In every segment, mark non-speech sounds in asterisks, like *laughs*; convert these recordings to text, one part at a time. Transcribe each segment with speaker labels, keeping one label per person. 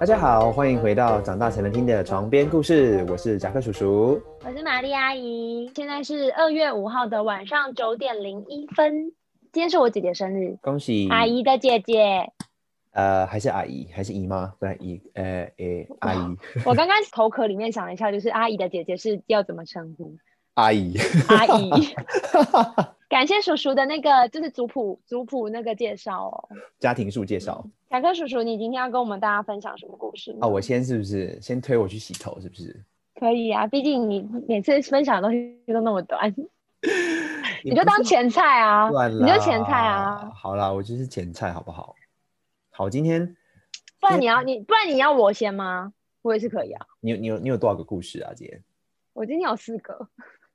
Speaker 1: 大家好，欢迎回到长大才能听的床边故事，我是贾克叔叔，
Speaker 2: 我是玛丽阿姨。现在是二月五号的晚上九点零一分，今天是我姐姐生日，
Speaker 1: 恭喜
Speaker 2: 阿姨的姐姐。
Speaker 1: 呃，还是阿姨，还是姨妈？不是姨，呃，诶，阿姨。
Speaker 2: 我刚刚头壳里面想了一下，就是阿姨的姐姐是要怎么称呼？
Speaker 1: 阿姨，
Speaker 2: 阿姨。*laughs* 感谢叔叔的那个，就是族谱族谱那个介绍哦。
Speaker 1: 家庭树介绍。
Speaker 2: 贾克叔叔，你今天要跟我们大家分享什么故事？
Speaker 1: 啊、哦，我先是不是先推我去洗头？是不是？
Speaker 2: 可以啊，毕竟你每次分享的东西都那么短，*laughs* 你就当前菜啊，你就前菜啊。
Speaker 1: 好啦，我就是前菜，好不好？好，今天
Speaker 2: 不然你要你不然你要我先吗？我也是可以啊。
Speaker 1: 你有你有你有多少个故事啊？今天
Speaker 2: 我今天有四个，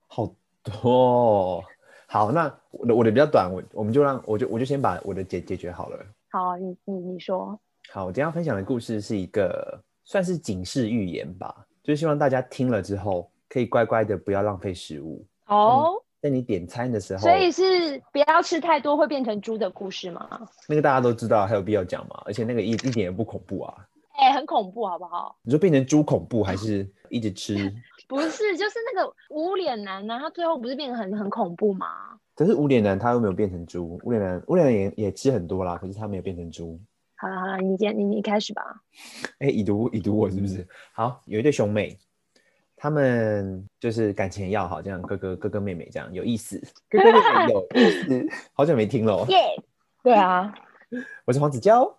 Speaker 1: 好多。好，那我的我的比较短，我我们就让我就我就先把我的解解决好了。
Speaker 2: 好，你你你说。
Speaker 1: 好，我今天要分享的故事是一个算是警示寓言吧，就是希望大家听了之后可以乖乖的不要浪费食物。
Speaker 2: 哦。
Speaker 1: 在你点餐的时候，
Speaker 2: 所以是不要吃太多会变成猪的故事吗？
Speaker 1: 那个大家都知道，还有必要讲吗？而且那个一一点也不恐怖啊。
Speaker 2: 哎、欸，很恐怖，好不好？
Speaker 1: 你说变成猪恐怖，还是一直吃？
Speaker 2: 不是，就是那个无脸男呢，他最后不是变得很很恐怖吗？
Speaker 1: 可是无脸男他又没有变成猪，无脸男无脸男也也吃很多啦，可是他没有变成猪。
Speaker 2: 好了好了，你先你你开始吧。
Speaker 1: 哎、欸，已读已读我是不是？好，有一对兄妹。他们就是感情要好，这样哥哥哥哥妹妹这样有意思，哥哥妹妹有意思，好久没听了。
Speaker 2: 耶、yeah，对啊，
Speaker 1: 我是黄子佼，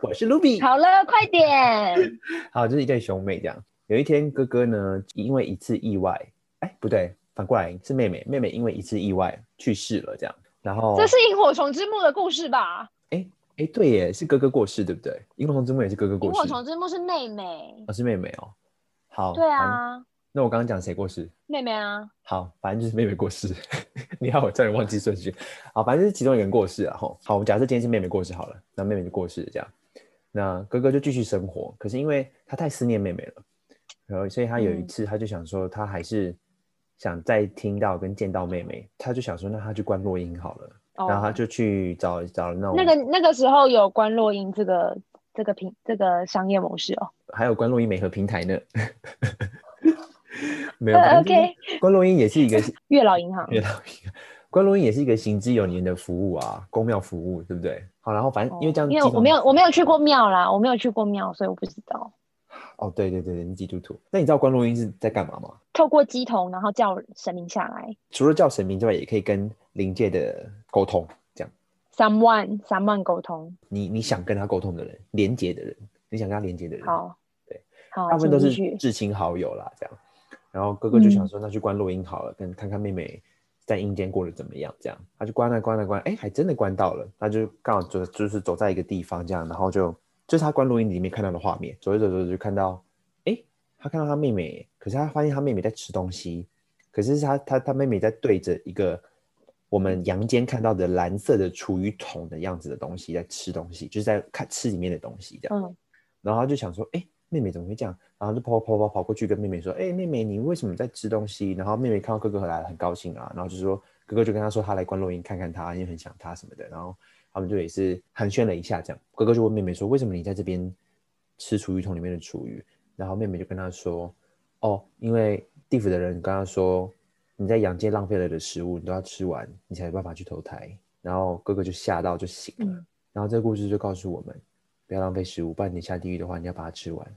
Speaker 1: 我是卢比。
Speaker 2: 好了，快点。*laughs*
Speaker 1: 好，就是一对兄妹这样。有一天，哥哥呢因为一次意外，哎，不对，反过来是妹妹，妹妹因为一次意外去世了，这样。然后
Speaker 2: 这是萤火虫之墓的故事吧？
Speaker 1: 哎哎，对耶，是哥哥过世，对不对？萤火虫之墓也是哥哥过世。
Speaker 2: 萤火虫之墓是妹妹，
Speaker 1: 哦，是妹妹哦。好，
Speaker 2: 对啊。
Speaker 1: 那我刚刚讲谁过世？妹
Speaker 2: 妹啊。
Speaker 1: 好，反正就是妹妹过世。*laughs* 你好，我差点忘记顺序。好，反正就是其中一个人过世啊。吼，好，我们假设今天是妹妹过世好了，那妹妹就过世了这样。那哥哥就继续生活，可是因为他太思念妹妹了，然后所以他有一次他就想说，他还是想再听到跟见到妹妹，他就想说，那他去关落音好了。哦。然后他就去找找那种
Speaker 2: 那个那个时候有关落阴这个这个平这个商业模式哦，
Speaker 1: 还有关落阴媒合平台呢。*laughs* 没有，OK。关落阴也是一个
Speaker 2: 月老银行，*laughs*
Speaker 1: 月老银行，关落阴也是一个行之有年的服务啊，公庙服务，对不对？好，然后反正因为这样，
Speaker 2: 因为我没有我没有去过庙啦，我没有去过庙，所以我不知道。
Speaker 1: 哦，对对对对，你基督徒。那你知道关落阴是在干嘛吗？
Speaker 2: 透过乩童，然后叫神明下来。
Speaker 1: 除了叫神明之外，也可以跟灵界的沟通，这样。
Speaker 2: 三万三万沟通。
Speaker 1: 你你想跟他沟通的人，连接的人，你想跟他连接的人，
Speaker 2: 好，
Speaker 1: 对，
Speaker 2: 好，
Speaker 1: 大部分都是至亲好友啦，这样。然后哥哥就想说，那去关落音好了，跟、嗯、看看妹妹在阴间过得怎么样。这样，他就关了关了关，哎，还真的关到了。他就刚好就就是走在一个地方，这样，然后就就是他关录音里面看到的画面。走着走着就看到，哎，他看到他妹妹，可是他发现他妹妹在吃东西，可是他他他妹妹在对着一个我们阳间看到的蓝色的厨余桶的样子的东西在吃东西，就是在看吃里面的东西这样。嗯、然后他就想说，哎。妹妹怎么会这样？然后就跑跑跑跑过去跟妹妹说：“哎、欸，妹妹，你为什么在吃东西？”然后妹妹看到哥哥回来了，很高兴啊。然后就说哥哥就跟他说他来关录音看看他，因为很想他什么的。然后他们就也是寒暄了一下，这样。哥哥就问妹妹说：“为什么你在这边吃厨余桶里面的厨余？”然后妹妹就跟他说：“哦，因为地府的人跟他说你在阳间浪费了的食物，你都要吃完，你才有办法去投胎。”然后哥哥就吓到就醒了。嗯、然后这个故事就告诉我们。不要浪费食物，不然你下地狱的话，你要把它吃完，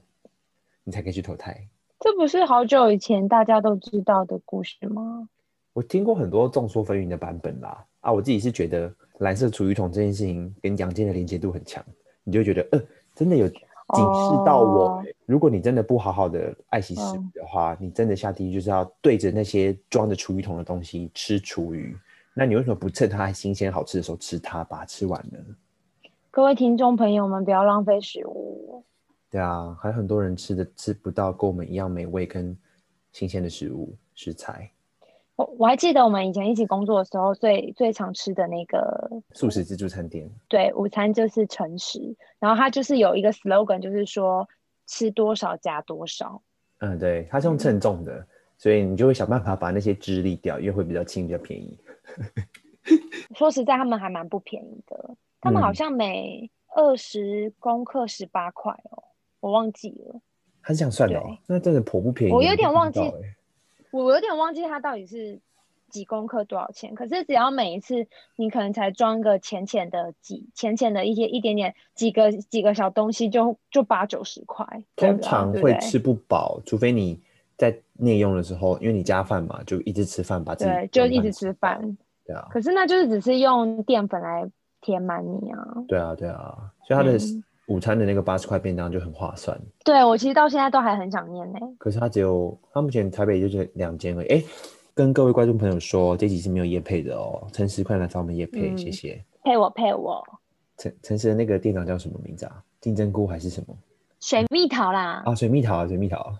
Speaker 1: 你才可以去投胎。
Speaker 2: 这不是好久以前大家都知道的故事吗？
Speaker 1: 我听过很多众说纷纭的版本啦。啊，我自己是觉得蓝色厨余桶这件事情跟阳间的连接度很强，你就会觉得，呃，真的有警示到我。哦。如果你真的不好好的爱惜食物的话，哦，你真的下地狱就是要对着那些装着厨余桶的东西吃厨余。那你为什么不趁它还新鲜好吃的时候吃它，把它吃完呢？
Speaker 2: 各位听众朋友们，不要浪费食物。
Speaker 1: 对啊，还有很多人吃的吃不到跟我们一样美味跟新鲜的食物食材。
Speaker 2: 我我还记得我们以前一起工作的时候，最最常吃的那个
Speaker 1: 素食自助餐店。
Speaker 2: 对，午餐就是诚实，然后它就是有一个 slogan，就是说吃多少加多少。
Speaker 1: 嗯，对，它是用称重的，嗯，所以你就会想办法把那些汁沥掉，因为会比较轻，比较便宜。*laughs*
Speaker 2: 说实在，他们还蛮不便宜的。他们好像每二十公克十八块哦，我忘记了。
Speaker 1: 他是这样算的，哦，那真的颇不便宜。
Speaker 2: 我有点忘记，我有点忘记它到底是几公克多少钱。可是只要每一次你可能才装个浅浅的几浅浅的一些一点点几个几个小东西就，就就八九十块。
Speaker 1: 通常会吃不饱，除非你在内用的时候，因为你加饭嘛，就一直吃饭，把自己
Speaker 2: 对，就一直吃饭。对啊。可是那就是只是用淀粉来填满你啊。
Speaker 1: 对啊，对啊，所以它的。嗯午餐的那个八十块便当就很划算。
Speaker 2: 对，我其实到现在都还很想念呢。
Speaker 1: 可是它只有，它目前台北就是两间而已。哎，跟各位观众朋友说，这集是没有夜配的哦。诚实快来找我们夜配，嗯、谢谢。
Speaker 2: 配我配我。
Speaker 1: 诚诚实的那个店长叫什么名字啊？金针菇还是什么？
Speaker 2: 水蜜桃啦。
Speaker 1: 啊，水蜜桃啊，水蜜桃。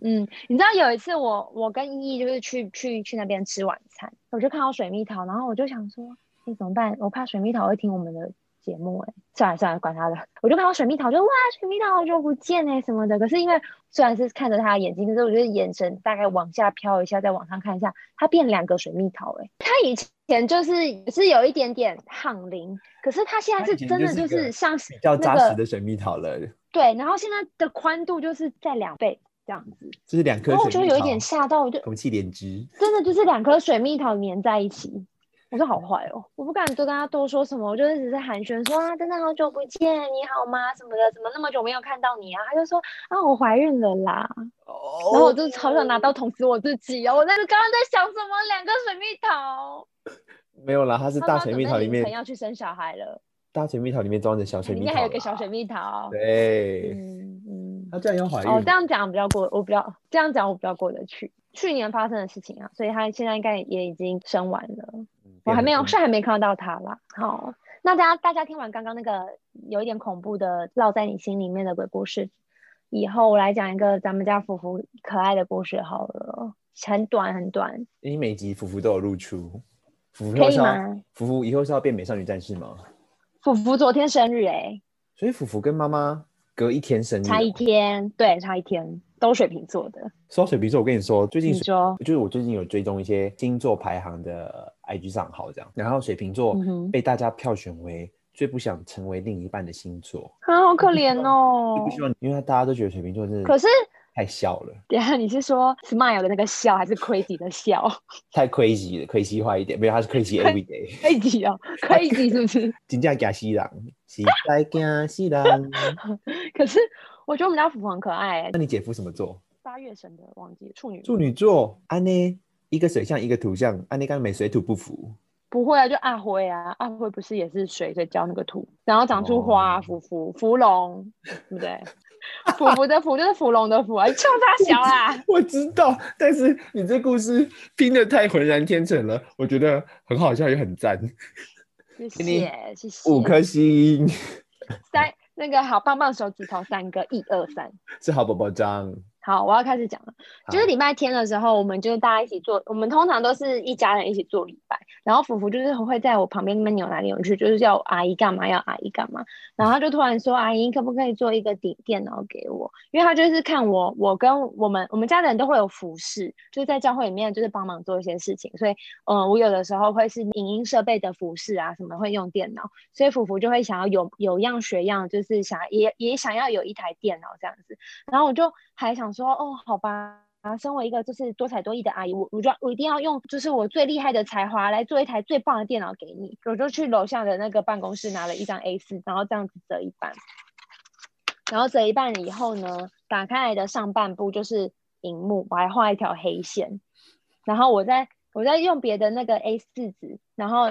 Speaker 2: 嗯，你知道有一次我我跟依依就是去去去那边吃晚餐，我就看到水蜜桃，然后我就想说，哎，怎么办？我怕水蜜桃会听我们的。节目哎，算了算了，管他的。*laughs* 我就看到水蜜桃，就哇，水蜜桃好久不见哎，什么的。可是因为虽然是看着他的眼睛，可是我觉得眼神大概往下飘一下，再往上看一下，他变两个水蜜桃哎。他以前就是是有一点点胖龄，可是他现在是真的就是像是
Speaker 1: 比较扎实的水蜜桃了。
Speaker 2: 对，然后现在的宽度就是在两倍这样子，
Speaker 1: 就是两颗。
Speaker 2: 然后我就有一点吓到，我就
Speaker 1: 空气连枝，
Speaker 2: 真的就是两颗水蜜桃粘在一起。我说好坏哦，我不敢多跟他多说什么，我就一直在寒暄说啊，真的好久不见，你好吗？什么的，怎么那么久没有看到你啊？他就说啊，我怀孕了啦。哦。然后我就超想拿刀捅死我自己啊！我在刚刚在想什么？两个水蜜桃。*laughs* 没
Speaker 1: 有啦，他是大水蜜桃里面
Speaker 2: 要去生小孩了。
Speaker 1: 大水蜜桃里面装着小水蜜桃。里面
Speaker 2: 还有个小水蜜桃。*laughs*
Speaker 1: 对。嗯嗯。他这样要怀孕。
Speaker 2: 哦，这样讲比较过，我比较这样讲我比较过得去。去年发生的事情啊，所以他现在应该也已经生完了。我还没有，是还没看到他啦。好，那大家大家听完刚刚那个有一点恐怖的烙在你心里面的鬼故事以后，我来讲一个咱们家福福可爱的故事好了，很短很短。
Speaker 1: 你每集福福都有露出，福福
Speaker 2: 可以吗？
Speaker 1: 福福以后是要变美少女战士吗？
Speaker 2: 福福昨天生日哎、欸，
Speaker 1: 所以福福跟妈妈隔一天生日，
Speaker 2: 差一天，对，差一天。都水瓶座的，
Speaker 1: 说到水瓶座，我跟你说，最近
Speaker 2: 说
Speaker 1: 就是我最近有追踪一些星座排行的 IG 账号，这样，然后水瓶座被大家票选为最不想成为另一半的星座，
Speaker 2: 啊，好可怜哦，
Speaker 1: 不希望，因为大家都觉得水瓶座真的，
Speaker 2: 可是
Speaker 1: 太笑了。
Speaker 2: 等下你是说 smile 的那个笑，还是 crazy 的笑？
Speaker 1: 太 crazy 了，crazy 化一点，没有，他是 crazy every
Speaker 2: day，crazy 哦，crazy 是不是？*laughs*
Speaker 1: 真正假西郎，是在假西郎，*laughs*
Speaker 2: 可是。我觉得我们家福福很可爱、欸。
Speaker 1: 那你姐夫什么座？
Speaker 2: 八月生的，忘记了。处女。
Speaker 1: 处女座。安呢？一个水象，一个土象。安呢？刚刚没水土不服。
Speaker 2: 不会啊，就阿辉啊，阿辉不是也是水在浇那个土，然后长出花、啊，福福福龙，对不对？*laughs* 芙芙的芙就是芙龙的芙啊，你笑他小啦。
Speaker 1: 我知道，但是你这故事拼得太浑然天成了，我觉得很好笑也很赞。
Speaker 2: 谢谢，谢谢。
Speaker 1: 五颗星。
Speaker 2: 三。那个好棒棒手指头三个，一二三，
Speaker 1: 是好宝宝章。
Speaker 2: 好，我要开始讲了。就是礼拜天的时候，我们就是大家一起做，我们通常都是一家人一起做礼拜。然后福福就是会在我旁边那边扭来扭去，就是要阿姨干嘛，要阿姨干嘛。然后他就突然说：“阿姨，可不可以做一个电电脑给我？”因为他就是看我，我跟我们我们家的人都会有服饰，就是在教会里面就是帮忙做一些事情。所以，嗯，我有的时候会是影音设备的服饰啊，什么会用电脑。所以福福就会想要有有样学样，就是想也也想要有一台电脑这样子。然后我就。还想我说哦，好吧，身为一个就是多才多艺的阿姨，我我就我一定要用就是我最厉害的才华来做一台最棒的电脑给你。我就去楼下的那个办公室拿了一张 A4，然后这样子折一半，然后折一半以后呢，打开来的上半部就是荧幕，我还画一条黑线，然后我再我再用别的那个 A4 纸，然后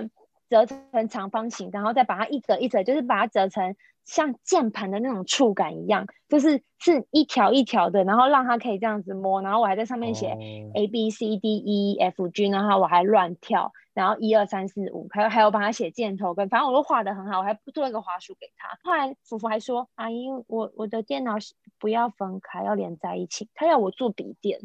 Speaker 2: 折成长方形，然后再把它一折一折，就是把它折成。像键盘的那种触感一样，就是是一条一条的，然后让它可以这样子摸，然后我还在上面写 A B C D E F G，然后我还乱跳，然后一二三四五，还有还有帮他写箭头跟，反正我都画的很好，我还做了一个滑鼠给他。后来福福还说：“阿姨，我我的电脑不要分开，要连在一起，他要我做笔电。”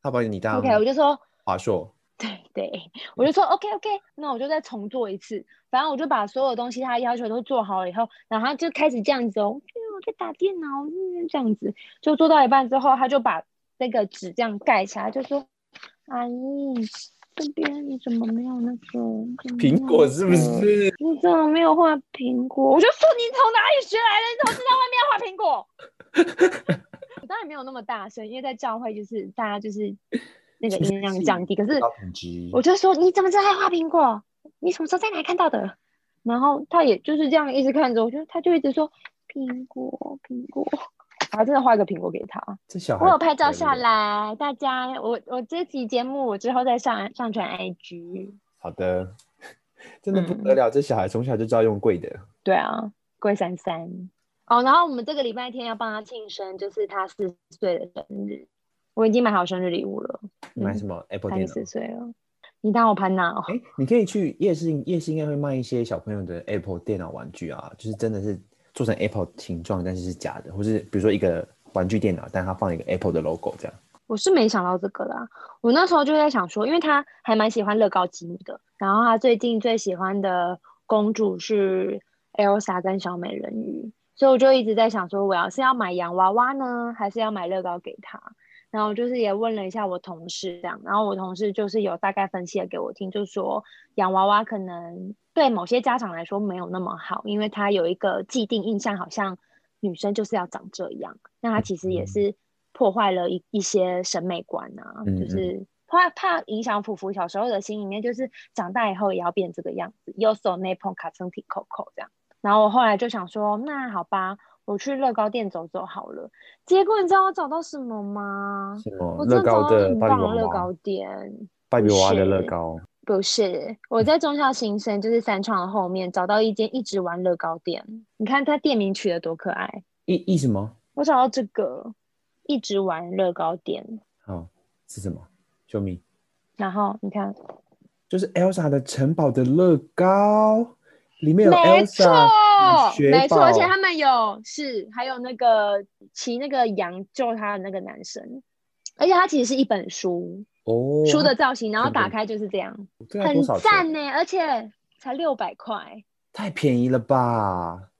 Speaker 1: 他把你当
Speaker 2: OK，我就说
Speaker 1: 华硕。
Speaker 2: 对对，我就说 OK OK，那我就再重做一次。反正我就把所有东西他要求都做好了以后，然后他就开始这样子哦，我在打电脑，这样子就做到一半之后，他就把那个纸这样盖起来，就说：“阿姨，这边你怎么没有那个
Speaker 1: 苹果？是不是？
Speaker 2: 你怎么没有画苹果？”我就说：“你从哪里学来的？你怎么知道外面要画苹果？” *laughs* 我当然没有那么大声，因为在教会就是大家就是那个音量降低。可是我就说，你怎么知道他画苹果？你什么时候在哪看到的？然后他也就是这样一直看着，我就他就一直说苹果苹果。还真的画一个苹果给他。这小孩我有拍照下来，大家，我我这期节目我之后再上上传 IG。
Speaker 1: 好的，*laughs* 真的不得了，嗯、这小孩从小就知道用贵的。
Speaker 2: 对啊，贵三三。哦，然后我们这个礼拜天要帮他庆生，就是他四岁的生日，我已经买好生日礼物了。
Speaker 1: 买什么、嗯、？Apple 电脑。
Speaker 2: 四岁了，你当我潘娜哦？
Speaker 1: 哎，你可以去夜市，夜市应该会卖一些小朋友的 Apple 电脑玩具啊，就是真的是。做成 Apple 形状，但是是假的，或是比如说一个玩具电脑，但它放一个 Apple 的 logo 这样。我是没想到这个啦，我那时候就在想说，因为他还蛮喜欢乐高积木的，然后他最近最喜欢的公主是 Elsa 跟小美人鱼，所以我就一直在想说，我要是要买洋娃娃呢，还是要买乐高给他？然后就是也问了一下我同事这样，然后我同事就是有大概分析了给我听，就是说养娃娃可能对某些家长来说没有那么好，因为他有一个既定印象，好像女生就是要长这样，那他其实也是破坏了一一些审美观啊，就是怕怕影响福福小时候的心里面，就是长大以后也要变这个样子，有手内碰卡身体扣扣这样。然后我后来就想说，那好吧。我去乐高店走走好了，结果你知道我找到什么吗？什么？乐高的芭比。
Speaker 2: 乐高店，
Speaker 1: 芭比娃娃的乐高。
Speaker 2: 不是，我在中校新生，就是三创的后面找到一间一直玩乐高店。你看它店名取得多可爱。
Speaker 1: 一一什么？
Speaker 2: 我找到这个，一直玩乐高店。
Speaker 1: 好，是什么？Show me。
Speaker 2: 然后你看，
Speaker 1: 就是 Elsa 的城堡的乐高。里面有
Speaker 2: Elsa，没错，没错，而且他们有是还有那个骑那个羊救他的那个男生，而且它其实是一本书哦，书的造型，然后打开就是这样，很赞呢，而且才六百块，
Speaker 1: 太便宜了吧，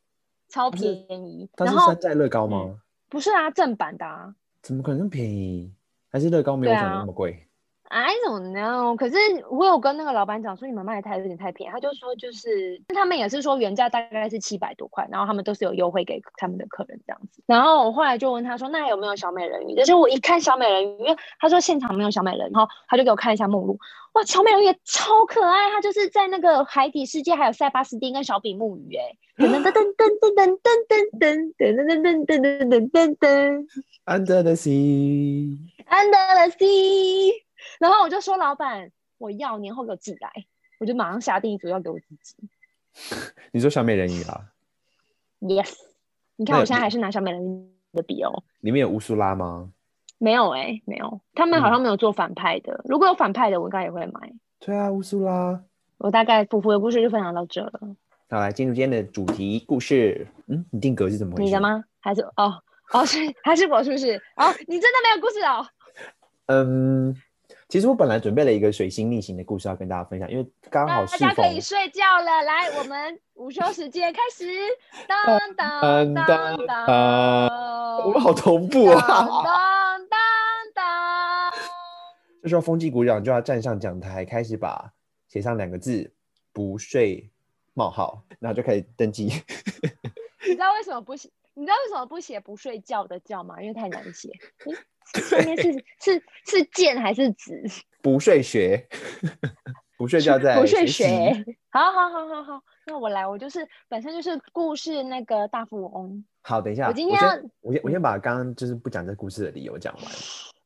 Speaker 2: 超便宜。
Speaker 1: 它是山寨乐高吗？
Speaker 2: 嗯？不是啊，正版的啊，
Speaker 1: 怎么可能便宜？还是乐高没有想的那么贵
Speaker 2: ？I don't know，可是我有跟那个老板讲说，你们卖的太有点太便宜，他就说就是他们也是说原价大概是七百多块，然后他们都是有优惠给他们的客人这样子。然后我后来就问他说，那有没有小美人鱼？但是我一看小美人鱼，因为他说现场没有小美人鱼，然后他就给我看一下目录，哇，小美人鱼也超可爱，他就是在那个海底世界还有塞巴斯汀跟小比目鱼，哎，噔噔噔噔噔噔噔噔噔噔噔噔噔噔噔噔
Speaker 1: ，Under the sea，Under
Speaker 2: the sea。然后我就说，老板，我要年后给我寄来，我就马上下定主要给我自己。
Speaker 1: 你说小美人鱼啊
Speaker 2: ？Yes，你看我现在还是拿小美人鱼的笔哦。
Speaker 1: 里面有乌苏拉吗？
Speaker 2: 没有哎、欸，没有，他们好像没有做反派的。嗯、如果有反派的，我应该也会买。
Speaker 1: 对啊，乌苏拉。
Speaker 2: 我大概普普的故事就分享到这了。
Speaker 1: 好，来进入今天的主题故事。嗯，你定格是怎么回事？
Speaker 2: 你的吗？还是哦哦是还是我是不是？哦，你真的没有故事哦？
Speaker 1: 嗯。其实我本来准备了一个水星逆行的故事要跟大家分享，因为刚好大
Speaker 2: 家可以睡觉了。来，我们午休时间开始。当当当当，
Speaker 1: 我们好同步啊！当
Speaker 2: 当当，
Speaker 1: 这时候风纪股长就要站上讲台，开始把写上两个字“不睡”冒号，然后就开始登记。
Speaker 2: 你知道为什么不写？你知道为什么不写“不睡觉”的“觉”吗？因为太难写。*laughs* 上面是是是剑还是纸？*laughs*
Speaker 1: 不睡学，*laughs* 不睡觉在。
Speaker 2: 不睡学，好好好好好，那我来，我就是本身就是故事那个大富翁。
Speaker 1: 好，等一下，
Speaker 2: 我今天要，
Speaker 1: 我先我先把刚刚就是不讲这故事的理由讲完。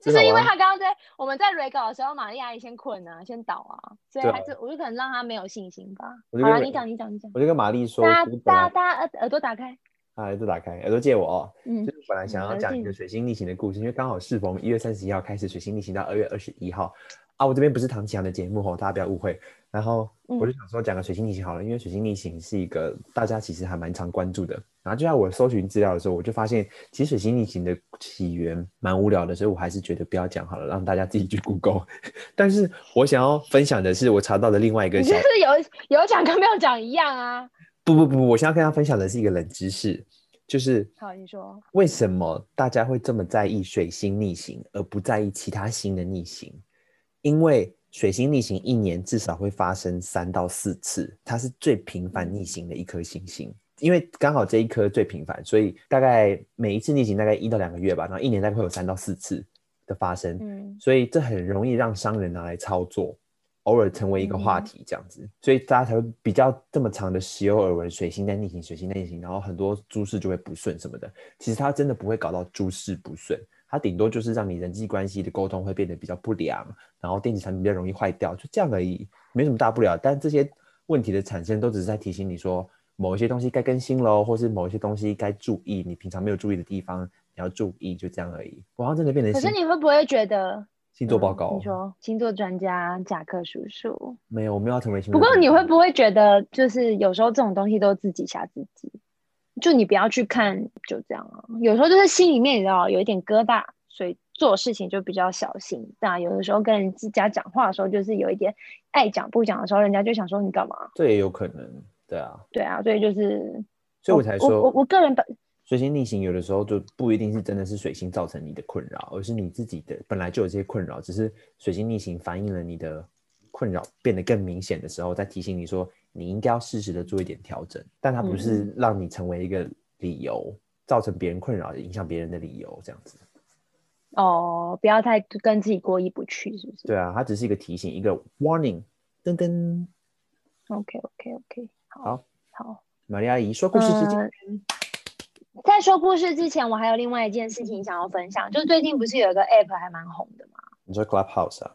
Speaker 2: 就是因为他刚刚在我们在 re 稿的时候，玛丽阿姨先困啊，先倒啊，所以还是我就可能让他没有信心吧。好了，你讲你讲你讲。
Speaker 1: 我就跟玛丽说，
Speaker 2: 大家耳耳朵打开。
Speaker 1: 啊，耳朵打开，耳朵借我哦。嗯，就是本来想要讲一个水星逆行的故事，嗯、因为刚好适逢一月三十一号开始水星逆行到二月二十一号啊。我这边不是唐綺阳的节目哦，大家不要误会。然后我就想说讲个水星逆行好了，嗯、因为水星逆行是一个大家其实还蛮常关注的。然后就在我搜寻资料的时候，我就发现其实水星逆行的起源蛮无聊的，所以我还是觉得不要讲好了，让大家自己去 Google。*laughs* 但是我想要分享的是我查到的另外一个，
Speaker 2: 就是有有讲跟没有讲一样啊。
Speaker 1: 不不不，我现在跟大家分享的是一个冷知识，就是
Speaker 2: 好，你说
Speaker 1: 为什么大家会这么在意水星逆行，而不在意其他星的逆行？因为水星逆行一年至少会发生三到四次，它是最频繁逆行的一颗行星。因为刚好这一颗最频繁，所以大概每一次逆行大概一到两个月吧，然后一年大概会有三到四次的发生。嗯，所以这很容易让商人拿来操作，偶尔成为一个话题这样子，嗯、所以大家才会比较这么长的时有耳闻，水星在逆行，水星在逆行，然后很多诸事就会不顺什么的。其实它真的不会搞到诸事不顺，它顶多就是让你人际关系的沟通会变得比较不良，然后电子产品比较容易坏掉，就这样而已，没什么大不了。但这些问题的产生都只是在提醒你说。某一些东西该更新喽，或是某一些东西该注意，你平常没有注意的地方，你要注意，就这样而已。我好像真的变成。可
Speaker 2: 是你会不会觉得
Speaker 1: 星座报告？
Speaker 2: 嗯、你说星座专家贾克叔叔
Speaker 1: 没有，我没有要成为星座。
Speaker 2: 不过你会不会觉得，就是有时候这种东西都自己吓自己？就你不要去看，就这样啊。有时候就是心里面你知道有一点疙瘩，所以做事情就比较小心。那有的时候跟人家讲话的时候，就是有一点爱讲不讲的时候，人家就想说你干嘛？
Speaker 1: 这也有可能。对啊，
Speaker 2: 对啊，所以就是，
Speaker 1: 所以我才说，
Speaker 2: 我我，我个人本
Speaker 1: 水星逆行有的时候就不一定是真的是水星造成你的困扰，而是你自己的本来就有这些困扰，只是水星逆行反映了你的困扰变得更明显的时候，再提醒你说你应该要适时的做一点调整，但它不是让你成为一个理由，嗯、造成别人困扰、影响别人的理由这样子。
Speaker 2: 哦，不要太跟自己过意不去，是不是？
Speaker 1: 对啊，它只是一个提醒，一个 warning，噔噔。
Speaker 2: Okay, okay, okay.
Speaker 1: 好
Speaker 2: 好，
Speaker 1: 玛丽阿姨说故事之间、呃，
Speaker 2: 在说故事之前，我还有另外一件事情想要分享，就是最近不是有一个 App 还蛮红的吗？
Speaker 1: 你说 Clubhouse 啊？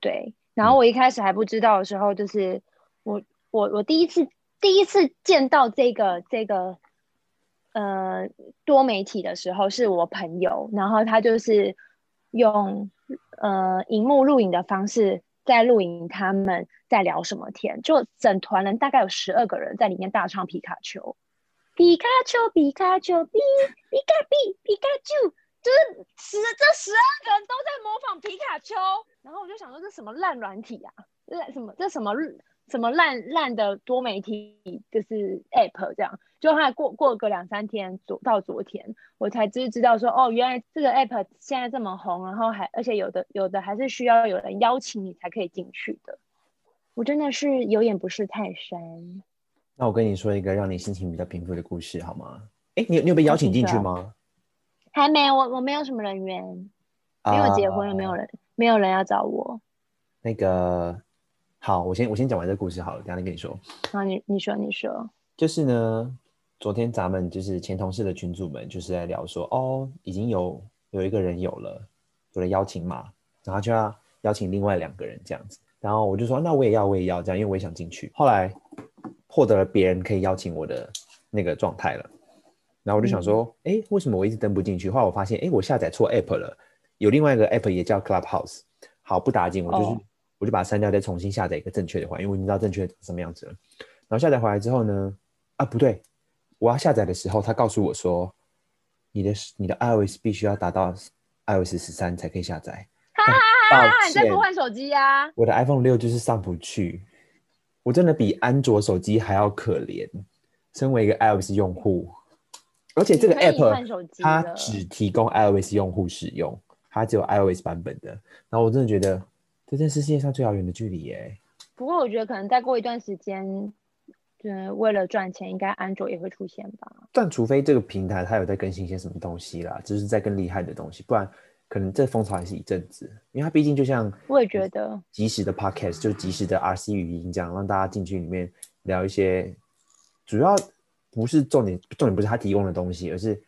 Speaker 2: 对，然后我一开始还不知道的时候，就是、嗯、我我我第一次第一次见到这个这个呃多媒体的时候，是我朋友，然后他就是用呃荧幕录影的方式。在录影，他们在聊什么天？就整团人大概有十二个人在里面大唱皮卡丘，皮卡丘，皮卡丘，皮皮卡皮皮卡丘，就是十这十二个人都在模仿皮卡丘。然后我就想说，这什么烂软体啊？烂什么这什么什么烂烂的多媒体，就是 app 这样。就还过过个两三天，昨到昨天我才知知道说，哦，原来这个 app 现在这么红，然后还而且有的有的还是需要有人邀请你才可以进去的。我真的是有眼不识泰山。
Speaker 1: 那我跟你说一个让你心情比较平复的故事好吗？哎，你你有被邀请进去吗？
Speaker 2: 还没，我我没有什么人缘，因为我结婚了，没有人、uh, 没有人要找我。
Speaker 1: 那个好，我先我先讲完这个故事好了，等下再跟你说。
Speaker 2: 好，你你说你说，
Speaker 1: 就是呢。昨天咱们就是前同事的群主们，就是在聊说，哦，已经有有一个人有了，有了邀请码，然后就要邀请另外两个人这样子。然后我就说，那我也要，我也要这样，因为我也想进去。后来获得了别人可以邀请我的那个状态了，然后我就想说，哎、嗯，为什么我一直登不进去？后来我发现，哎，我下载错 app 了，有另外一个 app 也叫 Clubhouse。好，不打紧，我就是、哦、我就把它删掉，再重新下载一个正确的话，因为我已经知道正确的什么样子了。然后下载回来之后呢，啊，不对。我要下载的时候，他告诉我说，你的你的 iOS 必须要达到 iOS 十三才可以下载。
Speaker 2: 哈哈哈！你在不换手机呀？
Speaker 1: 我的 iPhone 六就是上不去，我真的比安卓手机还要可怜。身为一个 iOS 用户，而且这个 app 它只提供 iOS 用户使用，它只有 iOS 版本的。然后我真的觉得，这真是世界上最遥远的距离耶。
Speaker 2: 不过我觉得可能再过一段时间。对，为了赚钱，应该安卓也会出现吧？
Speaker 1: 但除非这个平台它有在更新一些什么东西啦，就是在更厉害的东西，不然可能这风潮还是一阵子。因为它毕竟就像
Speaker 2: 我也觉得
Speaker 1: 即时的 podcast，就即时的 RC 语音这样，让大家进去里面聊一些，主要不是重点，重点不是他提供的东西，而是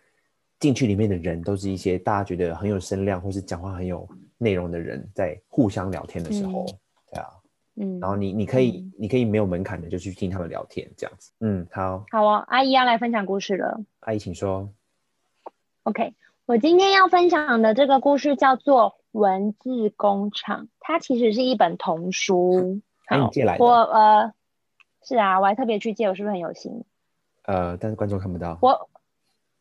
Speaker 1: 进去里面的人都是一些大家觉得很有声量或是讲话很有内容的人，在互相聊天的时候，嗯、对啊。
Speaker 2: 嗯，
Speaker 1: 然后你你可以、嗯、你可以没有门槛的就去听他们聊天这样子。嗯，好，
Speaker 2: 好哦，阿姨要来分享故事了。
Speaker 1: 阿姨，请说。
Speaker 2: OK，我今天要分享的这个故事叫做《文字工厂》，它其实是一本童书。
Speaker 1: 好，你借来的。
Speaker 2: 我呃，是啊，我还特别去借，我是不是很有心？
Speaker 1: 呃，但是观众看不到。
Speaker 2: 我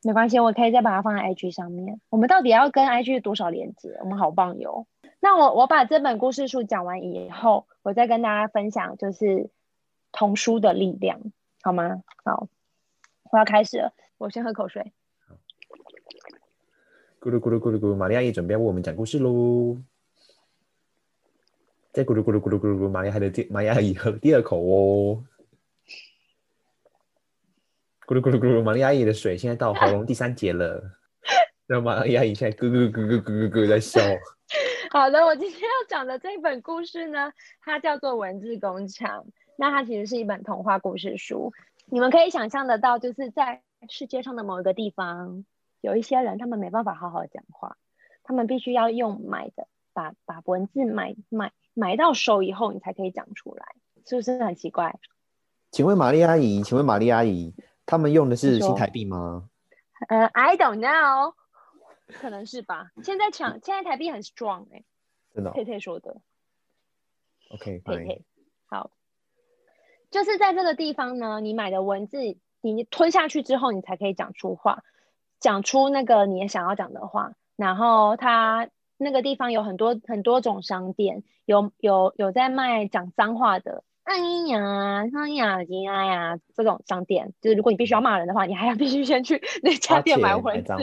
Speaker 2: 没关系，我可以再把它放在 IG 上面。我们到底要跟 IG 多少连接？我们好棒哟。那我我把这本故事书讲完以后，我再跟大家分享，就是童书的力量，好吗？好，我要开始了。我先喝口水。
Speaker 1: 咕噜咕噜咕噜咕噜，玛丽亚也准备为我们讲故事喽。再咕噜咕噜咕噜咕噜咕，玛丽亚的第玛丽阿姨喝第二口哦。咕噜咕噜咕噜，玛丽阿姨的水现在到喉咙第三节了。然后玛丽阿姨现在咕咕咕咕咕咕咕在笑。
Speaker 2: 好的，我今天要讲的这本故事呢，它叫做《文字工厂》。那它其实是一本童话故事书。你们可以想象得到，就是在世界上的某一个地方，有一些人，他们没办法好好讲话，他们必须要用买的，把把文字买买买到手以后，你才可以讲出来，是不是很奇怪？
Speaker 1: 请问玛丽阿姨，请问玛丽阿姨，他们用的是新台币吗？
Speaker 2: 呃、uh,，I don't know，可能是吧。现在抢，现在台币很 strong 哎、欸，*laughs*
Speaker 1: 真的、哦。
Speaker 2: 佩佩说的。
Speaker 1: OK，
Speaker 2: 佩佩，好。就是在这个地方呢，你买的文字，你吞下去之后，你才可以讲出话，讲出那个你想要讲的话。然后它那个地方有很多很多种商店，有有有在卖讲脏话的，哎呀，哎呀，哎呀，这种商店，就是如果你必须要骂人的话，你还要必须先去那家店买文字，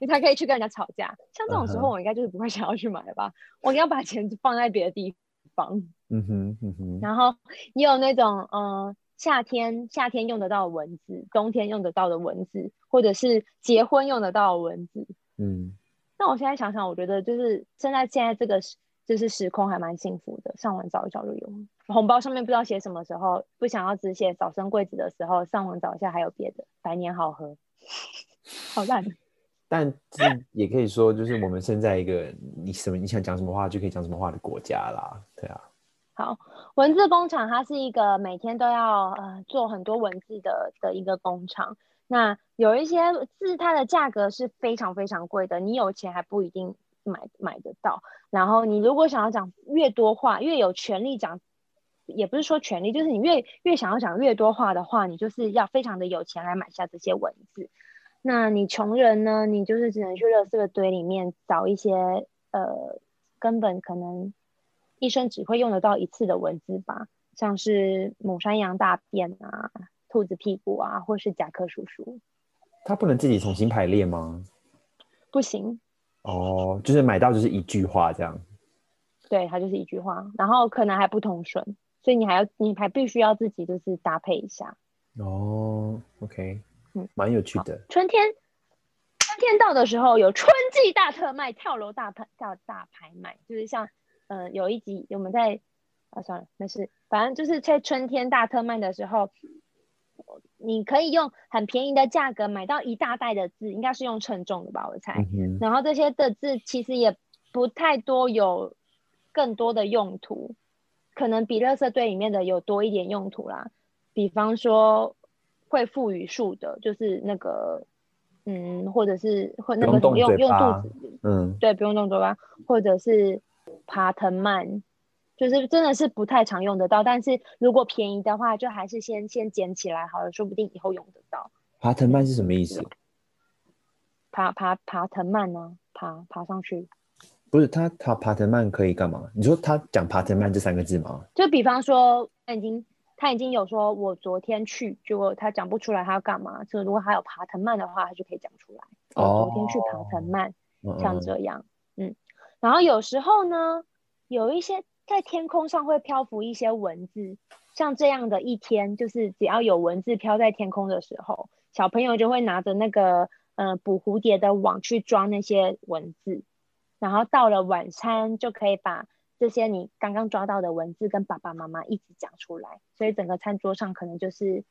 Speaker 2: 你才可以去跟人家吵架。像这种时候，我应该就是不会想要去买吧，我应该把钱放在别的地方。
Speaker 1: 嗯哼，嗯哼，
Speaker 2: 然后也有那种，嗯、呃，夏天夏天用得到的文字，冬天用得到的文字，或者是结婚用得到的文字。
Speaker 1: 嗯，
Speaker 2: 那我现在想想，我觉得就是现在现在这个就是时空还蛮幸福的，上网找一找就有。红包上面不知道写什么时候，不想要只写早生贵子的时候，上网找一下还有别的，百年好合，好烂。*laughs*
Speaker 1: 但这也可以说，就是我们生在一个你什么你想讲什么话就可以讲什么话的国家啦，对啊。
Speaker 2: 好，文字工厂它是一个每天都要呃做很多文字的的一个工厂。那有一些字，它的价格是非常非常贵的，你有钱还不一定买买得到。然后你如果想要讲越多话，越有权利讲，也不是说权利，就是你越越想要讲越多话的话，你就是要非常的有钱来买下这些文字。那你穷人呢，你就是只能去垃圾堆里面找一些呃根本可能。一生只会用得到一次的文字吧，像是母山羊大便啊、兔子屁股啊，或是甲壳叔叔。
Speaker 1: 他不能自己重新排列吗？
Speaker 2: 不行。
Speaker 1: 哦，就是买到就是一句话这样。
Speaker 2: 对，它就是一句话，然后可能还不同顺，所以你还要，你还必须要自己就是搭配一下。
Speaker 1: 哦，OK，嗯，蛮有趣的。
Speaker 2: 春天，春天到的时候有春季大特卖、跳楼大拍、大大拍卖，就是像。嗯、呃，有一集我们在啊，算了，没事，反正就是在春天大特卖的时候，你可以用很便宜的价格买到一大袋的字，应该是用称重的吧，我猜。嗯、然后这些的字其实也不太多，有更多的用途，可能比垃圾堆里面的有多一点用途啦。比方说会赋予数的，就是那个，嗯，或者是会那个用用肚子，嗯，对，不用动嘴巴，或者是。爬藤蔓就是真的是不太常用得到，但是如果便宜的话，就还是先先捡起来好了，说不定以后用得到。
Speaker 1: 爬藤蔓是什么意思？
Speaker 2: 爬爬爬藤蔓呢？爬爬上去？
Speaker 1: 不是他他爬藤蔓可以干嘛？你说他讲爬藤蔓这三个字吗？
Speaker 2: 就比方说他已经他已经有说我昨天去，结果他讲不出来他要干嘛，就如果他有爬藤蔓的话，他就可以讲出来。哦，昨天去爬藤蔓，像这样，嗯。嗯然后有时候呢，有一些在天空上会漂浮一些文字，像这样的一天，就是只要有文字飘在天空的时候，小朋友就会拿着那个呃捕蝴蝶的网去抓那些文字，然后到了晚餐就可以把这些你刚刚抓到的文字跟爸爸妈妈一起讲出来，所以整个餐桌上可能就是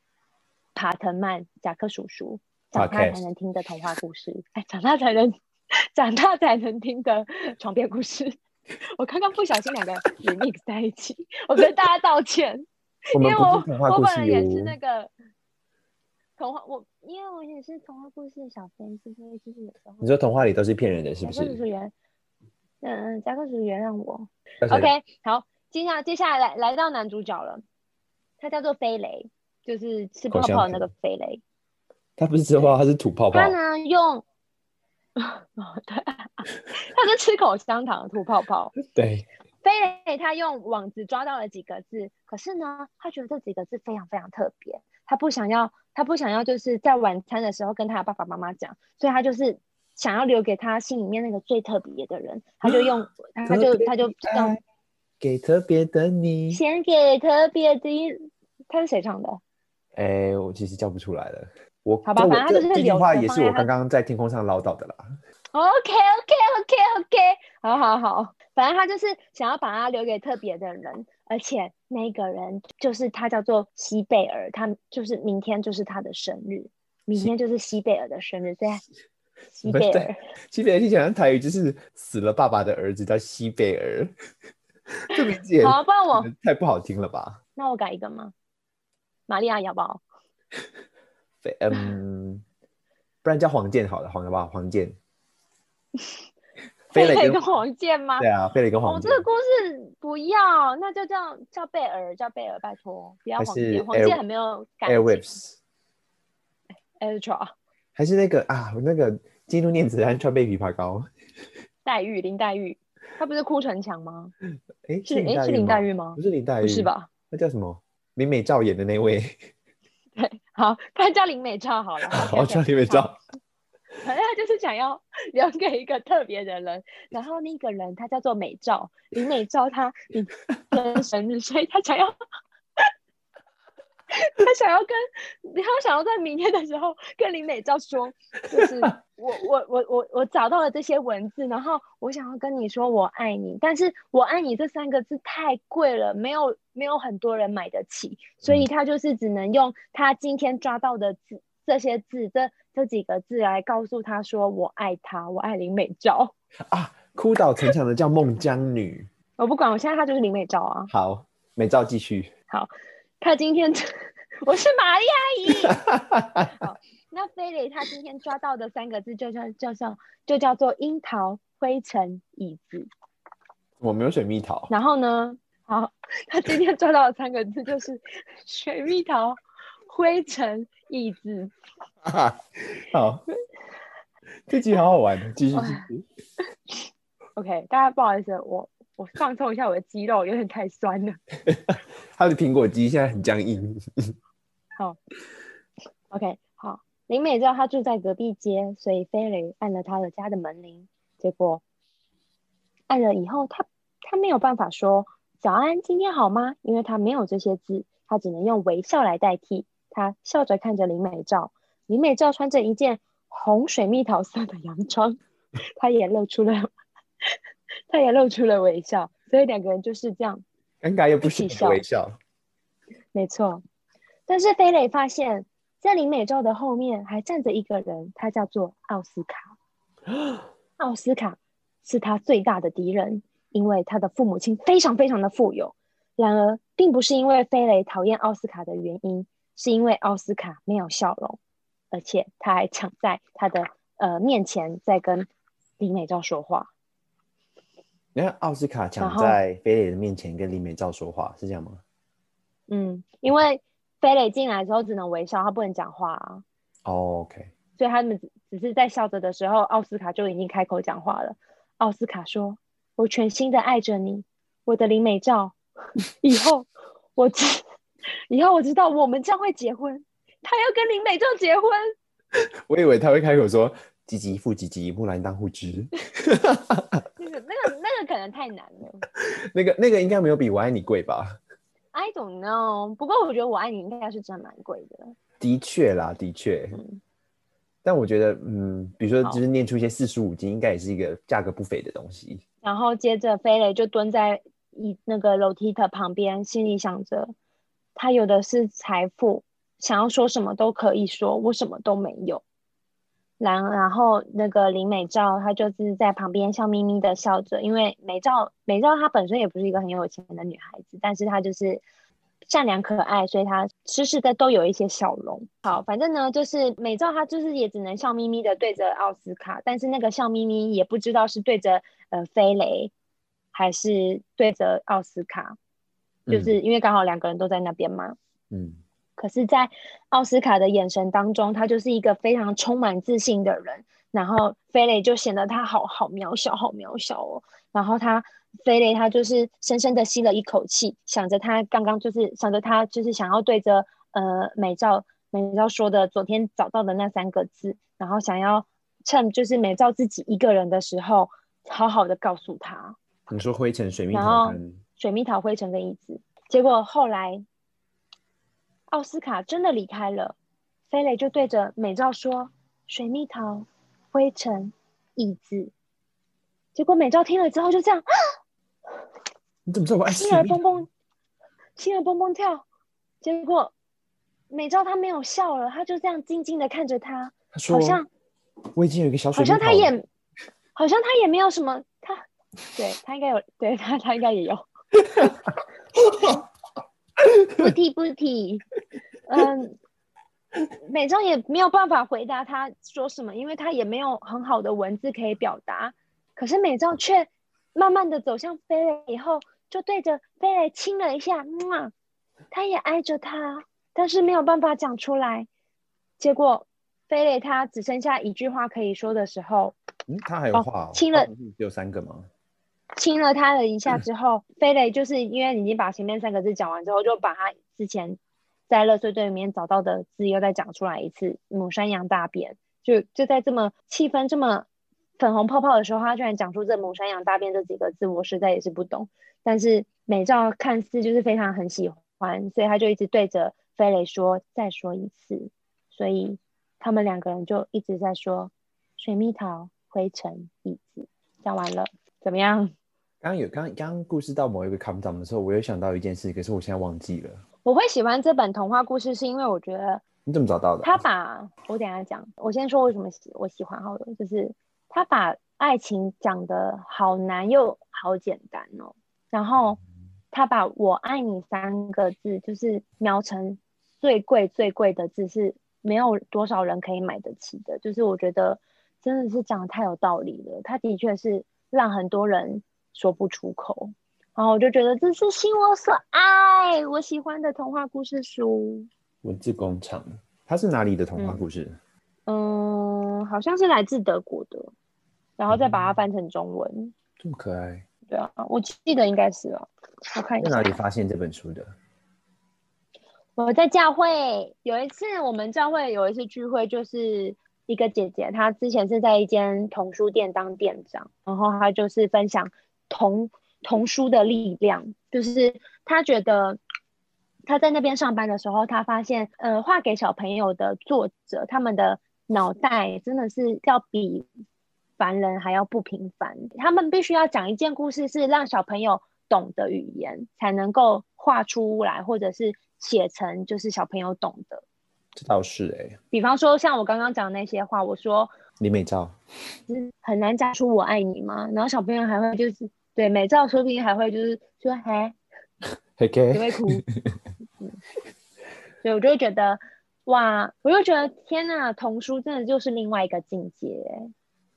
Speaker 2: 爬藤蔓、甲壳叔叔，长大才能听的童话故事，哎，长大才能。*laughs* 长大才能听的床边故事，我刚刚不小心两个 remix 在一起，我跟大家道歉，因为我我本人也是那个童话，我因为我也是童话故事的小编，是不是？就是有时候
Speaker 1: 你说童话里都是骗人的，是不是？
Speaker 2: 嗯，甲壳叔叔原谅我。OK，好，接下来接下来来来到男主角了，他叫做飞雷，就是吃泡泡的那个飞雷。
Speaker 1: 他不是吃泡泡，他是吐泡泡。
Speaker 2: 他呢用。哦，对，他是吃口香糖吐泡泡。*laughs*
Speaker 1: 对，
Speaker 2: 飞雷他用网子抓到了几个字，可是呢，他觉得这几个字非常非常特别，他不想要，他不想要就是在晚餐的时候跟他的爸爸妈妈讲，所以他就是想要留给他心里面那个最特别的人，他就用，他就他就这样，
Speaker 1: 给特别的你，
Speaker 2: 先给特别的，他是谁唱的？
Speaker 1: 哎、欸，我其实叫不出来了。我
Speaker 2: 好吧，反正就是
Speaker 1: 这句话也是我刚刚在天空上唠叨的啦。
Speaker 2: OK OK OK OK，*laughs* 好好好，反正他就是想要把它留给特别的人，而且那个人就是他叫做西贝尔，他就是明天就是他的生日，明天就是西贝尔的生日，对，*laughs* 西贝尔，*laughs*
Speaker 1: 西贝尔听起来台语就是死了爸爸的儿子叫西贝尔，这名字也
Speaker 2: 好，不然我
Speaker 1: 太不好听了吧？
Speaker 2: 那我改一个吗？玛利亚要不要？
Speaker 1: 嗯，不然叫黄健好了，黄好不好？黄健，
Speaker 2: 飞磊跟黄健吗？
Speaker 1: 对啊，飞磊跟黄健。
Speaker 2: 我、哦、这个故事不要，那就叫叫贝尔，叫贝尔，拜托，不要黄健，黄健很没有感情。Airwaves，Ultra，
Speaker 1: 还是那个啊，那个基督念子安川贝枇杷膏。*laughs*
Speaker 2: 黛玉，林黛玉，她不是哭城墙吗？
Speaker 1: 哎，
Speaker 2: 是哎，是林黛玉吗？
Speaker 1: 不是林黛玉，
Speaker 2: 不是吧？
Speaker 1: 那叫什么？林美照演的那位。
Speaker 2: 对，好，他叫林美照好了。
Speaker 1: 好，叫林美照。
Speaker 2: 反正他就是想要留给一个特别的人，然后那个人他叫做美照，林美照他明天生日，所以他想要，*laughs* 他想要跟，他想要在明天的时候跟林美照说，就是 *laughs* 我我我我我找到了这些文字，然后我想要跟你说我爱你，但是我爱你这三个字太贵了，没有没有很多人买得起，所以他就是只能用他今天抓到的字这些字这。这几个字来告诉他说：“我爱他，我爱林美照
Speaker 1: 啊！”哭倒城墙的叫孟姜女，*laughs*
Speaker 2: 我不管，我现在他就是林美照啊。
Speaker 1: 好，美照继续。
Speaker 2: 好，他今天 *laughs* 我是玛丽阿姨。*laughs* 好，那飞雷他今天抓到的三个字就叫叫叫就叫做樱桃、灰尘、椅子。
Speaker 1: 我没有水蜜桃。
Speaker 2: 然后呢？好，他今天抓到的三个字就是水蜜桃、灰尘、椅子。*laughs*
Speaker 1: 好，这集好好玩，继续继
Speaker 2: 续。OK，大家不好意思，我我放松一下我的肌肉，有点太酸了。
Speaker 1: 他的苹果肌现在很僵硬。
Speaker 2: 好，OK，好。林美照她住在隔壁街，所以飞磊按了他的家的门铃，结果按了以后，他他没有办法说早安，今天好吗？因为他没有这些字，他只能用微笑来代替。他笑着看着林美照。林美照穿着一件红水蜜桃色的洋装，他也露出了，*laughs* 他也露出了微笑，所以两个人就是这样，
Speaker 1: 尴尬又不是微笑。
Speaker 2: 没错，但是飞磊发现，在林美照的后面还站着一个人，他叫做奥斯卡。奥斯卡是他最大的敌人，因为他的父母亲非常非常的富有。然而，并不是因为飞雷讨厌奥斯卡的原因，是因为奥斯卡没有笑容。而且他还抢在他的呃面前，在跟林美照说话。
Speaker 1: 你看奥斯卡抢在飞磊的面前跟林美照说话，是这样吗？
Speaker 2: 嗯，因为飞磊进来之后只能微笑，他不能讲话啊。
Speaker 1: Oh, OK。
Speaker 2: 所以他们只只是在笑着的时候，奥斯卡就已经开口讲话了。奥斯卡说：“我全心的爱着你，我的林美照。*laughs* 以后我知，以后我知道我们将会结婚。”他要跟林美照结婚，
Speaker 1: 我以为他会开口说“唧唧复唧唧，木兰当户织”。
Speaker 2: 那个、那个、那个可能太难了。*laughs*
Speaker 1: 那个、那个应该没有比我爱你贵吧
Speaker 2: ？I don't know。不过我觉得我爱你应该是真的蛮贵的。
Speaker 1: 的确啦，的确。嗯。但我觉得，嗯，比如说，就是念出一些四书五经，应该也是一个价格不菲的东西。
Speaker 2: 然后接着，飞雷就蹲在一那个楼梯的旁边，心里想着，他有的是财富。想要说什么都可以说，我什么都没有。然然后那个林美照，她就是在旁边笑眯眯的笑着，因为美照美照她本身也不是一个很有钱的女孩子，但是她就是善良可爱，所以她时时的都有一些笑容。好，反正呢，就是美照她就是也只能笑眯眯的对着奥斯卡，但是那个笑眯眯也不知道是对着呃飞雷还是对着奥斯卡，就是因为刚好两个人都在那边嘛。嗯。可是，在奥斯卡的眼神当中，他就是一个非常充满自信的人。然后飞雷就显得他好好渺小，好渺小哦。然后他飞雷他就是深深的吸了一口气，想着他刚刚就是想着他就是想要对着呃美照美照说的昨天找到的那三个字，然后想要趁就是美照自己一个人的时候，好好的告诉他。
Speaker 1: 你说灰尘、水蜜桃跟
Speaker 2: 水蜜桃、灰尘跟椅子。结果后来奥斯卡真的离开了，飞雷就对着美照说：“水蜜桃、灰尘、椅子。”结果美照听了之后就这样，
Speaker 1: 你怎么知道我爱
Speaker 2: 心儿蹦蹦，心儿蹦蹦跳。结果美照她没有笑了，她就这样静静的看着他，
Speaker 1: 他：“
Speaker 2: 好像
Speaker 1: 我已经有一个小水蜜桃。”
Speaker 2: 好像他也，好像他也没有什么，他对他应该有，对他他应该也有。*laughs* *laughs* *laughs* 不提不提，嗯，美照也没有办法回答他说什么，因为他也没有很好的文字可以表达。可是美照却慢慢的走向飞雷以后，就对着飞雷亲了一下，嗯，他也挨着他，但是没有办法讲出来。结果飞雷他只剩下一句话可以说的时候，
Speaker 1: 嗯，他还有话、哦
Speaker 2: 哦、亲了，
Speaker 1: 只有三个吗？
Speaker 2: 亲了他了一下之后，飞雷就是因为已经把前面三个字讲完之后，就把他之前在垃圾堆里面找到的字又再讲出来一次。母山羊大便，就就在这么气氛这么粉红泡泡的时候，他居然讲出这母山羊大便这几个字，我实在也是不懂。但是美照看似就是非常很喜欢，所以他就一直对着飞雷说：“再说一次。”所以他们两个人就一直在说：“水蜜桃、灰尘、椅子。”讲完了。怎么样？
Speaker 1: 刚刚有刚刚故事到某一个坎站的时候，我有想到一件事，可是我现在忘记了。
Speaker 2: 我会喜欢这本童话故事，是因为我觉得
Speaker 1: 你怎么找到的？
Speaker 2: 他把我等下讲，我先说为什么喜我喜欢好了，就是他把爱情讲的好难又好简单哦。然后他把我爱你三个字，就是描成最贵最贵的字，是没有多少人可以买得起的。就是我觉得真的是讲的太有道理了。他的确是。让很多人说不出口，然后我就觉得这是心我所爱，我喜欢的童话故事书。
Speaker 1: 文字工厂，它是哪里的童话故事？
Speaker 2: 嗯，嗯，好像是来自德国的，然后再把它翻成中文。
Speaker 1: 嗯，这么可爱。
Speaker 2: 对啊，我记得应该是啊。我看一下。
Speaker 1: 在哪里发现这本书的？
Speaker 2: 我在教会有一次，我们教会有一次聚会，就是。一个姐姐，她之前是在一间童书店当店长，然后她就是分享童童书的力量，就是她觉得她在那边上班的时候，她发现，呃，画给小朋友的作者，他们的脑袋真的是要比凡人还要不平凡，他们必须要讲一件故事，是让小朋友懂的语言，才能够画出来，或者是写成就是小朋友懂的。
Speaker 1: 这倒是哎、欸，
Speaker 2: 比方说像我刚刚讲的那些话，我说
Speaker 1: 你美照，
Speaker 2: 很难讲出我爱你吗？然后小朋友还会就是对美照，说不定还会就是说嘿，
Speaker 1: 嘿，*laughs*
Speaker 2: 你会哭，*laughs* 嗯，所以我就会觉得哇，我就觉得天哪，童书真的就是另外一个境界。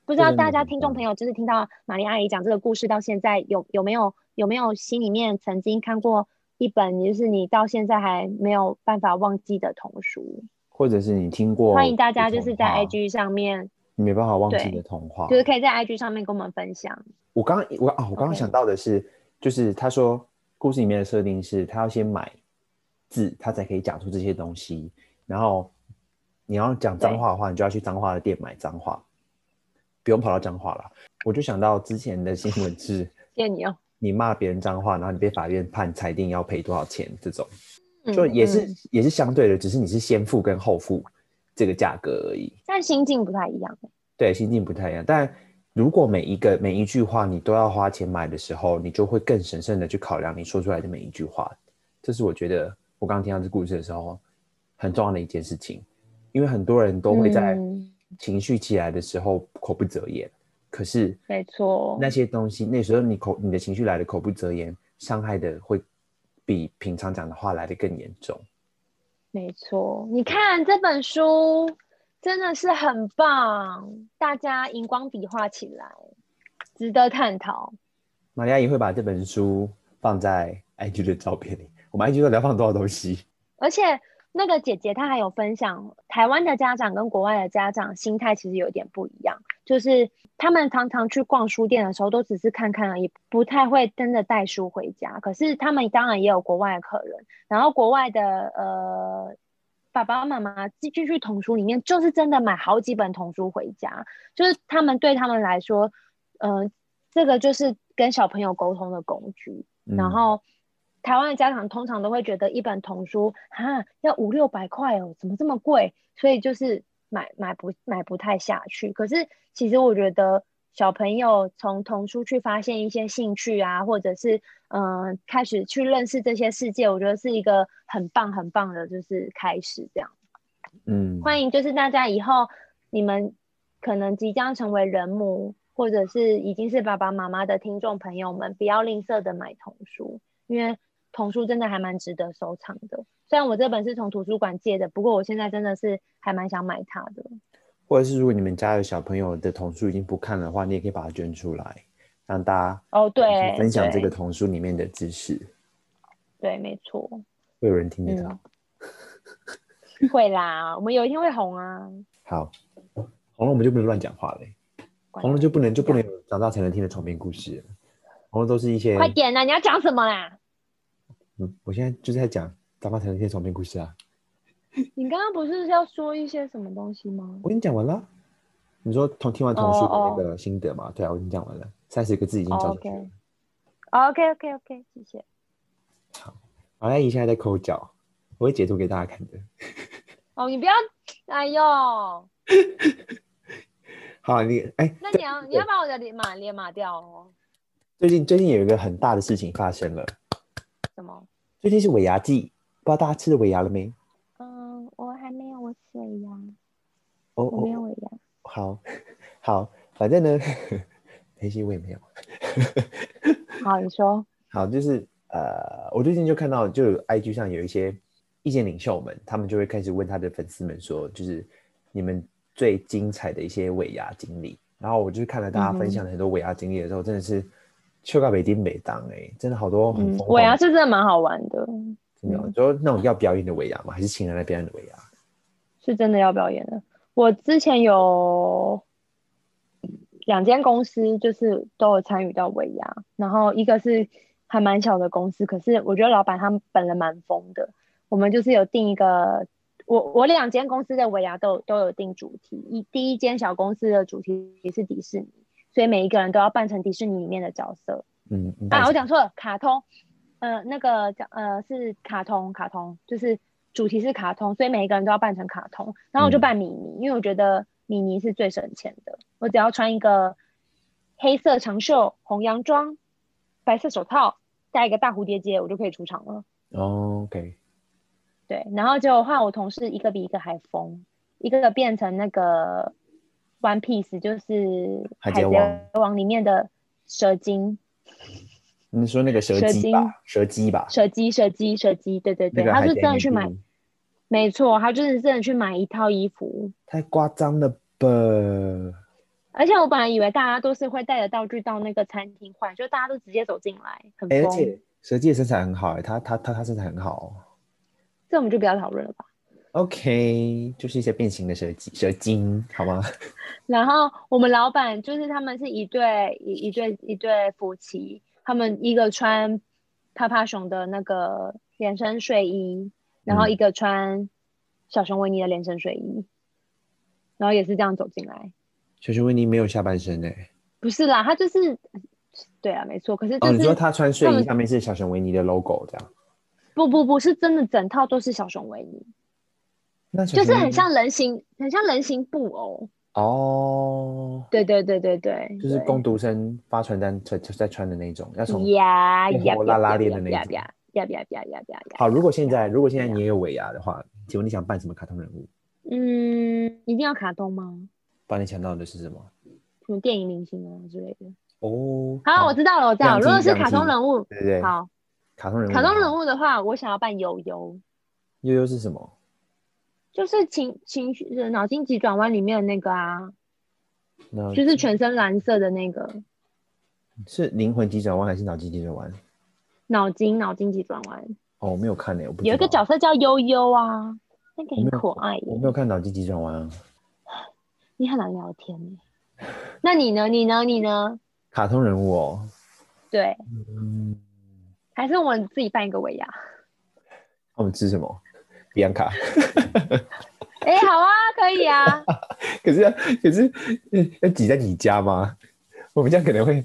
Speaker 2: 不知道大家听众朋友就是听到玛丽阿姨讲这个故事到现在有有没有有没有心里面曾经看过？一本就是你到现在还没有办法忘记的童书，
Speaker 1: 或者是你听过，
Speaker 2: 欢迎大家就是在 IG 上面，
Speaker 1: 你没办法忘记的童话，
Speaker 2: 就是可以在 IG 上面跟我们分享。
Speaker 1: 我刚我啊，我刚刚想到的是.就是他说故事里面的设定是他要先买字，他才可以讲出这些东西。然后你要讲脏话的话，你就要去脏话的店买脏话，不用跑到脏话了。我就想到之前的新闻是，
Speaker 2: 谢谢你哦。
Speaker 1: 你骂别人脏话，然后你被法院判裁定要赔多少钱？这种，就也是、也是相对的，只是你是先付跟后付这个价格而已。
Speaker 2: 但心境不太一样。
Speaker 1: 对，心境不太一样。但如果每一个每一句话你都要花钱买的时候，你就会更审慎的去考量你说出来的每一句话。这是我觉得我刚刚听到这故事的时候很重要的一件事情，因为很多人都会在情绪起来的时候口不择言。可是，
Speaker 2: 没错，
Speaker 1: 那些东西，那时候你口你的情绪来的口不择言，伤害的会比平常讲的话来的更严重。
Speaker 2: 没错，你看这本书真的是很棒，大家荧光笔画起来，值得探讨。
Speaker 1: 玛丽阿姨会把这本书放在 IG 的照片里，我们 IG 都要放多少东西？
Speaker 2: 而且。那个姐姐她还有分享，台湾的家长跟国外的家长心态其实有点不一样，就是他们常常去逛书店的时候，都只是看看而已，不太会真的带书回家。可是他们当然也有国外的客人，然后国外的呃爸爸妈妈进去童书里面，就是真的买好几本童书回家，就是他们对他们来说，嗯、呃，这个就是跟小朋友沟通的工具。嗯、然后台湾的家长通常都会觉得一本童书啊要五六百块哦，怎么这么贵？所以就是买买不买不太下去。可是其实我觉得小朋友从童书去发现一些兴趣啊，或者是嗯、呃、开始去认识这些世界，我觉得是一个很棒很棒的，就是开始这样。
Speaker 1: 嗯，
Speaker 2: 欢迎就是大家以后你们可能即将成为人母。或者是已经是爸爸妈妈的听众朋友们，不要吝啬的买童书，因为童书真的还蛮值得收藏的。虽然我这本是从图书馆借的，不过我现在真的是还蛮想买它的。
Speaker 1: 或者是如果你们家有小朋友的童书已经不看的话，你也可以把它捐出来，让大家
Speaker 2: 哦对
Speaker 1: 分享这个童书里面的知识。
Speaker 2: 对，对没错，
Speaker 1: 会有人听得到。
Speaker 2: 嗯、会啦，我们有一天会红啊。
Speaker 1: 好，红了我们就不能乱讲话嘞。红了就不能就不能有长大才能听的床边故事了，红了都是一些。
Speaker 2: 快点啊！你要讲什么啦？
Speaker 1: 嗯，我现在就是在讲长大才能听的床边故事啊。*laughs*
Speaker 2: 你刚刚不是要说一些什么东西吗？
Speaker 1: 我跟你讲完了。你说从听完童书的那个心得嘛？Oh, oh. 对啊，我已经讲完了，三十个字已经交出去了。
Speaker 2: Oh, OK OK OK，谢谢。
Speaker 1: 好，好，来你现在在抠脚，我会截图给大家看的。*laughs*
Speaker 2: 哦，你不要，哎呦。
Speaker 1: 好，你哎，欸、
Speaker 2: 那你要你要把我的脸码脸码掉哦。
Speaker 1: 最近最近有一个很大的事情发生了。
Speaker 2: 什么？
Speaker 1: 最近是尾牙季，不知道大家吃了尾牙了没？
Speaker 2: 嗯，我还没有，我吃尾牙。
Speaker 1: 哦，
Speaker 2: 我没有尾牙。
Speaker 1: 好，*laughs* 好，反正呢，*laughs* 黑心我也没有。*laughs*
Speaker 2: 好，你说。
Speaker 1: 好，就是呃，我最近就看到，就 IG 上有一些意见领袖们，他们就会开始问他的粉丝们说，就是你们。最精彩的一些尾牙经历，然后我就看了大家分享的很多尾牙经历的时候，嗯、真的是秋高北丁北当哎，真的好多很
Speaker 2: 尾牙是真的蛮好玩的，
Speaker 1: 真的、嗯，就那种要表演的尾牙吗？还是请人来表演的尾牙？
Speaker 2: 是真的要表演的。我之前有两间公司，就是都有参与到尾牙，然后一个是还蛮小的公司，可是我觉得老板他们本人蛮疯的。我们就是有定一个。我我两间公司的尾牙都都有定主题，一第一间小公司的主题也是迪士尼，所以每一个人都要扮成迪士尼里面的角色。
Speaker 1: 嗯，
Speaker 2: 啊，我讲错了，卡通，呃，那个讲呃是卡通，卡通就是主题是卡通，所以每一个人都要扮成卡通。然后我就扮米妮，嗯、因为我觉得米妮是最省钱的，我只要穿一个黑色长袖红洋装，白色手套，戴一个大蝴蝶结，我就可以出场了。
Speaker 1: 哦，OK。
Speaker 2: 对，然后就换我同事一个比一个还疯，一个个变成那个 One Piece，就是海贼王里面的蛇精。
Speaker 1: 你说那个蛇精吧？蛇姬吧？
Speaker 2: 蛇姬，蛇姬，蛇姬，对对对，他是真的去买，没错，他就是真的去买一套衣服。
Speaker 1: 太夸张了吧！
Speaker 2: 而且我本来以为大家都是会带着道具到那个餐厅换，就大家都直接走进来，很疯。
Speaker 1: 而且蛇姬的身材很好，哎，他他他他身材很好。
Speaker 2: 这我们就不要讨论了吧。
Speaker 1: OK，就是一些变形的蛇精，蛇精，好吗？*laughs*
Speaker 2: 然后我们老板就是他们是一对一一对一对夫妻，他们一个穿趴趴熊的那个连身睡衣，然后一个穿小熊维尼的连身睡衣，嗯、然后也是这样走进来。
Speaker 1: 小熊维尼没有下半身诶。
Speaker 2: 不是啦，他就是对啊，没错。可是、就是、
Speaker 1: 哦，你说他穿睡衣上面是小熊维尼的 logo 这样。
Speaker 2: 不不不是真的，整套都是小熊维尼，那就是很像人形，很像人形布偶
Speaker 1: 哦。
Speaker 2: 对对对对对，
Speaker 1: 就是工读生发传单在在穿的那种，要从
Speaker 2: 呀呀
Speaker 1: 拉拉链的那种。
Speaker 2: 呀呀呀呀呀呀！
Speaker 1: 好，如果现在如果现在你也有尾牙的话，请问你想扮什么卡通人物？
Speaker 2: 嗯，一定要卡通吗？
Speaker 1: 把你想到的是什么？
Speaker 2: 什么电影明星啊之类的？
Speaker 1: 哦，
Speaker 2: 好，我知道了，我知道了。如果是卡通人物，
Speaker 1: 对对，
Speaker 2: 好。
Speaker 1: 卡通人物，
Speaker 2: 卡通人物的话，我想要扮悠悠。
Speaker 1: 悠悠是什么？
Speaker 2: 就是情情脑筋急转弯里面的那个啊，就是全身蓝色的那个。
Speaker 1: 是灵魂急转弯还是脑筋急转弯？
Speaker 2: 脑筋脑筋急转弯。
Speaker 1: 哦，我没有看呢，我不。
Speaker 2: 有一个角色叫悠悠啊，那个很可爱耶。
Speaker 1: 我没有看脑筋急转弯啊。
Speaker 2: 你很难聊天耶。那你呢？你呢？你呢？
Speaker 1: 卡通人物哦。
Speaker 2: 对。
Speaker 1: 嗯。
Speaker 2: 还是我们自己办一个尾牙？
Speaker 1: 我们吃什么？比安卡。
Speaker 2: 哎、欸，好啊，可以啊。*laughs*
Speaker 1: 可是，可是要挤在你家吗？我们家可能会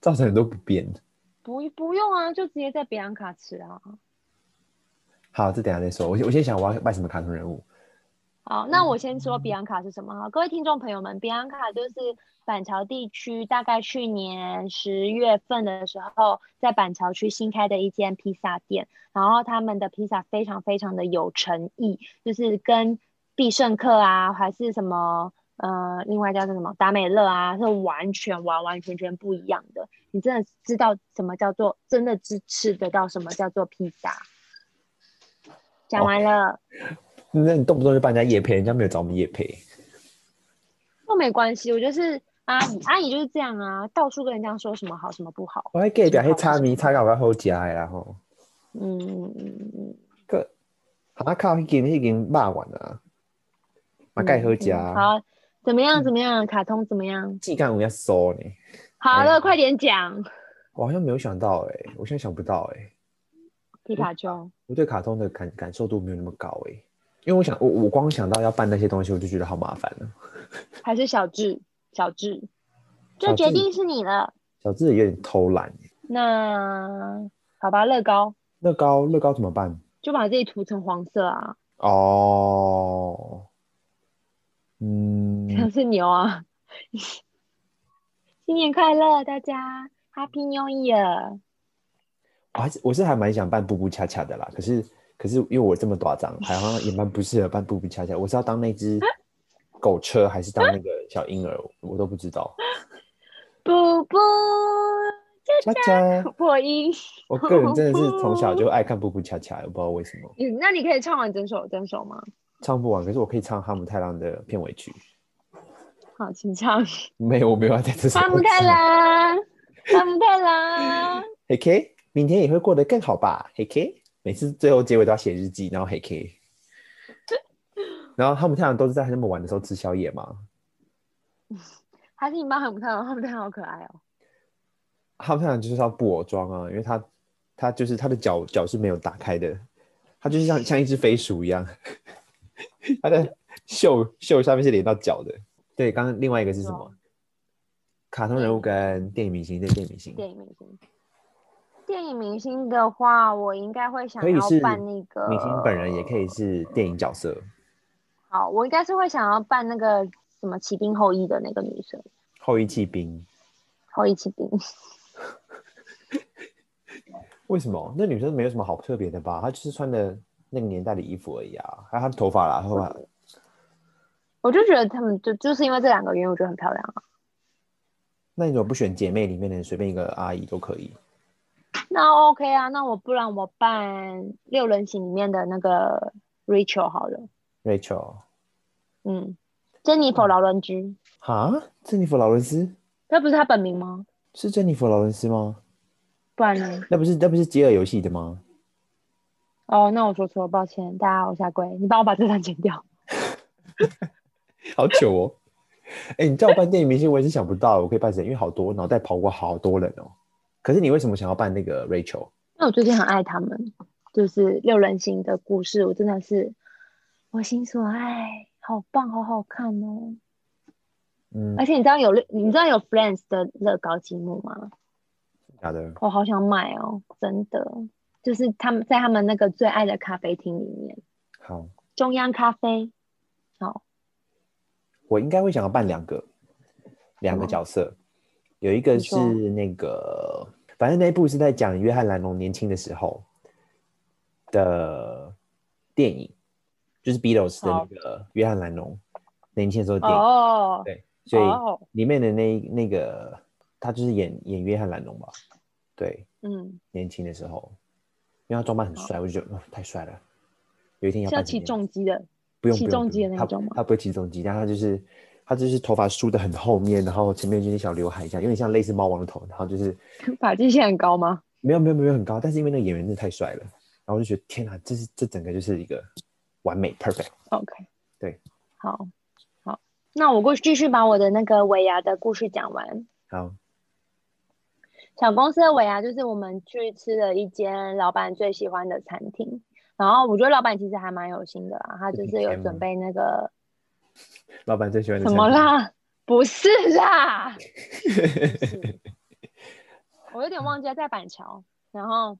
Speaker 1: 造成很多不便。
Speaker 2: 不不用啊，就直接在比安卡吃啊。
Speaker 1: 好，这等下再说。我我先想我要卖什么卡通人物。
Speaker 2: 好，那我先说比安卡是什么哈，各位听众朋友们，比安卡就是板桥地区大概去年十月份的时候，在板桥区新开的一间披萨店，然后他们的披萨非常非常的有诚意，就是跟必胜客啊，还是什么呃，另外叫做什么达美乐啊，是完全完完全全不一样的。你真的知道什么叫做真的只吃得到什么叫做披萨？讲完了。哦
Speaker 1: 那你动不动就帮人家夜配，人家没有找我们业配，
Speaker 2: 那没关系。我觉得是阿姨，阿姨就是这样啊，到处跟人家说什么好，什么不好。
Speaker 1: 我还给表，还差米差到我要好加呀吼。
Speaker 2: 嗯嗯嗯嗯。
Speaker 1: 个，他靠一根一根骂完了，嘛盖好加。
Speaker 2: 好，怎么样？怎么样？卡通怎么样？
Speaker 1: 技干我要收呢。
Speaker 2: 好了，快点讲。
Speaker 1: 我好像没有想到哎，我现在想不到哎。
Speaker 2: 皮卡丘。
Speaker 1: 我对卡通的感感受度没有那么高哎。因为我想，我我光想到要办那些东西，我就觉得好麻烦了。*laughs*
Speaker 2: 还是小智，小智，这决定是你了。
Speaker 1: 小智也有点偷懒。
Speaker 2: 那好吧，乐高。
Speaker 1: 乐高，乐高怎么办？
Speaker 2: 就把自己涂成黄色啊。
Speaker 1: 哦。嗯。*laughs*
Speaker 2: 像是牛啊。*laughs* 新年快乐，大家，Happy New Year。
Speaker 1: 我还是我是还蛮想办布布恰恰的啦，可是。可是因为我这么大张，*laughs* 好像也蛮不适合扮布布恰恰。我是要当那只狗车，还是当那个小婴儿？我都不知道。
Speaker 2: 布布恰恰破音。
Speaker 1: 我个人真的是从小就爱看布布恰恰，我不知道为什么。
Speaker 2: 那你可以唱完整首整首吗？
Speaker 1: 唱不完，可是我可以唱哈姆太郎的片尾曲。
Speaker 2: 好，请唱。
Speaker 1: 没有，我没有要在这首。
Speaker 2: 哈姆太郎，*laughs* 哈姆太郎。
Speaker 1: 嘿 K，明天也会过得更好吧？嘿 K。每次最后结尾都要写日记，然后黑 K，然后他们太阳都是在那么晚的时候吃宵夜吗？*laughs*
Speaker 2: 还是你妈很不太阳？他们太阳好可爱哦。
Speaker 1: 他们太阳就是要布偶装啊，因为他他就是他的脚脚是没有打开的，他就是像像一只飞鼠一样，*laughs* 他的袖袖下面是连到脚的。对，刚刚另外一个是什么？卡通人物跟电影明星，对，电影明星，
Speaker 2: 电影明星。电影明星的话，我应该会想要扮那个
Speaker 1: 明星本人，也可以是电影角色。
Speaker 2: 好，我应该是会想要扮那个什么骑兵后裔的那个女生。
Speaker 1: 后裔骑兵。
Speaker 2: 后裔骑兵。
Speaker 1: 为什么？那女生没有什么好特别的吧？她就是穿的那个年代的衣服而已啊。还有她的头发啦，头发。
Speaker 2: 我就觉得他们就就是因为这两个原因，我觉得很漂亮啊。
Speaker 1: 那你怎么不选姐妹里面的随便一个阿姨都可以？*laughs*
Speaker 2: 那 OK 啊，那我不然我扮六人行里面的那个 Rachel 好了。
Speaker 1: Rachel，
Speaker 2: 嗯，珍妮佛劳伦兹。
Speaker 1: 哈，珍妮佛劳伦斯？
Speaker 2: 那不是他本名吗？
Speaker 1: 是珍妮佛劳伦斯吗？
Speaker 2: 不然呢？
Speaker 1: 那不是那不是饥饿游戏的吗？
Speaker 2: 哦，那我说错了，抱歉，大家我下跪，你帮我把这段剪掉。*laughs*
Speaker 1: 好久哦！哎、欸，你叫我扮电影明星，我也是想不到我可以扮谁，因为好多脑袋跑过好多人哦。可是你为什么想要扮那个 Rachel？
Speaker 2: 因为我最近很爱他们，就是六人行的故事，我真的是我心所爱，好棒，好好看哦。嗯，而且你知道有你知道有 Friends 的乐高积木吗？
Speaker 1: 假的。
Speaker 2: 我好想买哦，真的，就是他们在他们那个最爱的咖啡厅里面。
Speaker 1: 好。
Speaker 2: 中央咖啡。好。
Speaker 1: 我应该会想要扮两个，两个角色。嗯有一个是那个，反正那一部是在讲约翰·兰农年轻的时候的电影，就是 Beatles 的那个约翰·兰农年轻的时候的电影。哦，对，所以里面的那那个他就是演演约翰·兰农吧？对，嗯，年轻的时候，因为他装扮很帅，我就觉得太帅了。有一天要扮
Speaker 2: 起重机的，
Speaker 1: 不用
Speaker 2: 起重机的那种吗？
Speaker 1: 他不会起重机，但他就是。他就是头发梳的很后面，然后前面就是小刘海，一样有点像类似猫王的头，然后就是 *laughs*
Speaker 2: 发际线很高吗？
Speaker 1: 没有没有没有很高，但是因为那个演员真的太帅了，然后我就觉得天哪，这是这整个就是一个完美 perfect。
Speaker 2: OK，
Speaker 1: 对，
Speaker 2: 好，好，那我过去继续把我的那个尾牙的故事讲完。
Speaker 1: 好，
Speaker 2: 小公司的尾牙就是我们去吃了一间老板最喜欢的餐厅，然后我觉得老板其实还蛮有心的啦，他就是有准备那个。*laughs*
Speaker 1: 老板最喜欢的
Speaker 2: 什么啦？*laughs* 不是啦，*laughs* 我有点忘记了在板桥，然后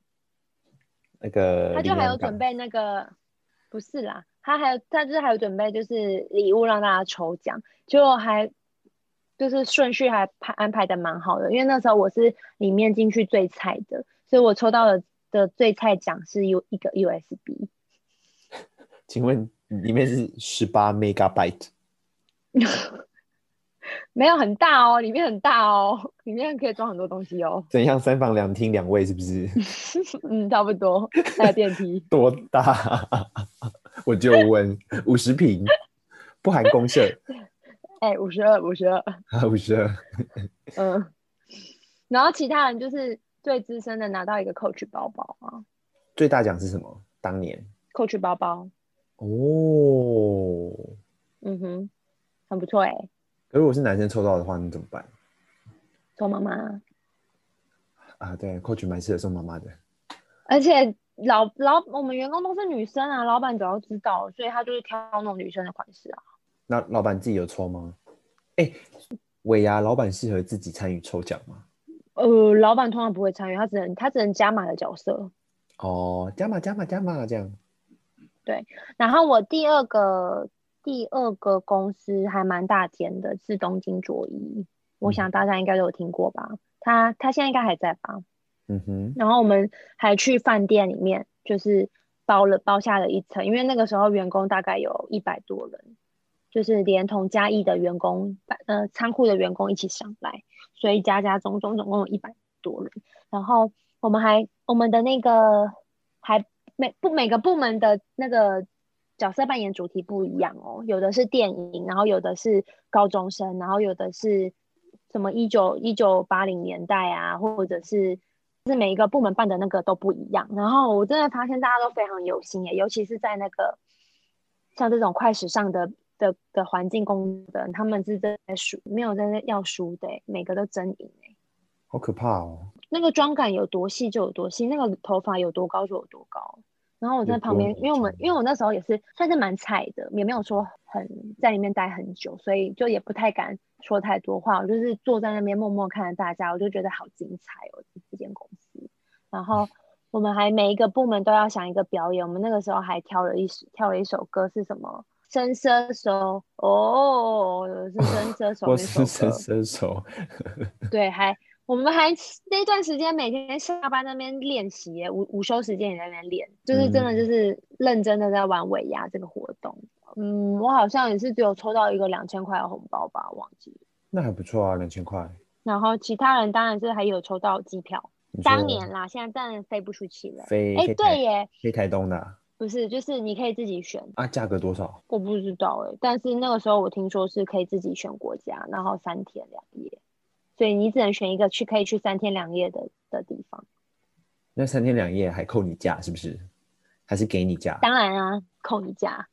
Speaker 1: 那个
Speaker 2: 他就还有准备那个，不是啦，他还有他就是还有准备就是礼物让大家抽奖，结果还就是顺序还排安排的蛮好的，因为那时候我是里面进去最菜的，所以我抽到的的最菜奖是有一个 USB。
Speaker 1: 请问里面是十八 megabyte？*laughs*
Speaker 2: 没有很大哦，里面很大哦，里面可以装很多东西哦。
Speaker 1: 怎样？三房两厅两卫是不是？*laughs*
Speaker 2: 嗯，差不多。还有电梯。*laughs*
Speaker 1: 多大？我就问，五十平，不含公设。
Speaker 2: 哎、欸，五十二，五十二。
Speaker 1: 五十二。
Speaker 2: 嗯。然后其他人就是最资深的拿到一个 Coach 包包啊。
Speaker 1: 最大奖是什么？当年
Speaker 2: Coach 包包。
Speaker 1: 哦。
Speaker 2: 嗯哼，很不错哎、欸。
Speaker 1: 如果是男生抽到的话，你怎么办？
Speaker 2: 送妈妈
Speaker 1: 啊，对，Coach 蛮适合送妈妈的。
Speaker 2: 而且老老我们员工都是女生啊，老板早要知道，所以他就是挑那种女生的款式啊。
Speaker 1: 那老板自己有抽吗？哎，尾牙老板适合自己参与抽奖吗？
Speaker 2: 呃，老板通常不会参与，他只能他只能加码的角色。
Speaker 1: 哦，加码加码加码这样。
Speaker 2: 对，然后我第二个。第二个公司还蛮大间的，是东京卓一，我想大家应该都有听过吧？他他现在应该还在吧？
Speaker 1: 嗯哼。
Speaker 2: 然后我们还去饭店里面，就是包了包下了一层，因为那个时候员工大概有一百多人，就是连同嘉义的员工，呃，仓库的员工一起上来，所以加加总总总共有一百多人。然后我们还我们的那个还每不每个部门的那个。角色扮演主题不一样哦，有的是电影，然后有的是高中生，然后有的是什么一九一九八零年代啊，或者是是每一个部门办的那个都不一样。然后我真的发现大家都非常有心耶，尤其是在那个像这种快时尚的的的环境工的，他们是在输，没有在要输的，每个都真赢哎，
Speaker 1: 好可怕哦！那
Speaker 2: 个妆感有多细就有多细，那个头发有多高就有多高。然后我在旁边，因为我们因为我那时候也是算是蛮菜的，也没有说很在里面待很久，所以就也不太敢说太多话。我就是坐在那边默默看着大家，我就觉得好精彩哦，这间公司。然后 *laughs* 我们还每一个部门都要想一个表演，我们那个时候还挑了一跳了一首歌，是什么？伸伸手哦，是伸 *laughs* 伸手。
Speaker 1: 我是伸伸手。
Speaker 2: 对，还。我们还那段时间每天下班那边练习，午午休时间也在那边练，就是真的就是认真的在玩尾牙这个活动。嗯，我好像也是只有抽到一个两千块的红包吧，忘记了。
Speaker 1: 那还不错啊，两千块。
Speaker 2: 然后其他人当然是还有抽到机票，当年啦，现在当然飞不出去了。
Speaker 1: 飞
Speaker 2: 哎，对耶，
Speaker 1: 飞台东的啊。
Speaker 2: 不是，就是你可以自己选
Speaker 1: 啊，价格多少？
Speaker 2: 我不知道哎，但是那个时候我听说是可以自己选国家，然后三天两夜。所以你只能选一个去可以去三天两夜的的地方。
Speaker 1: 那三天两夜还扣你假是不是？还是给你假？
Speaker 2: 当然啊，扣你假。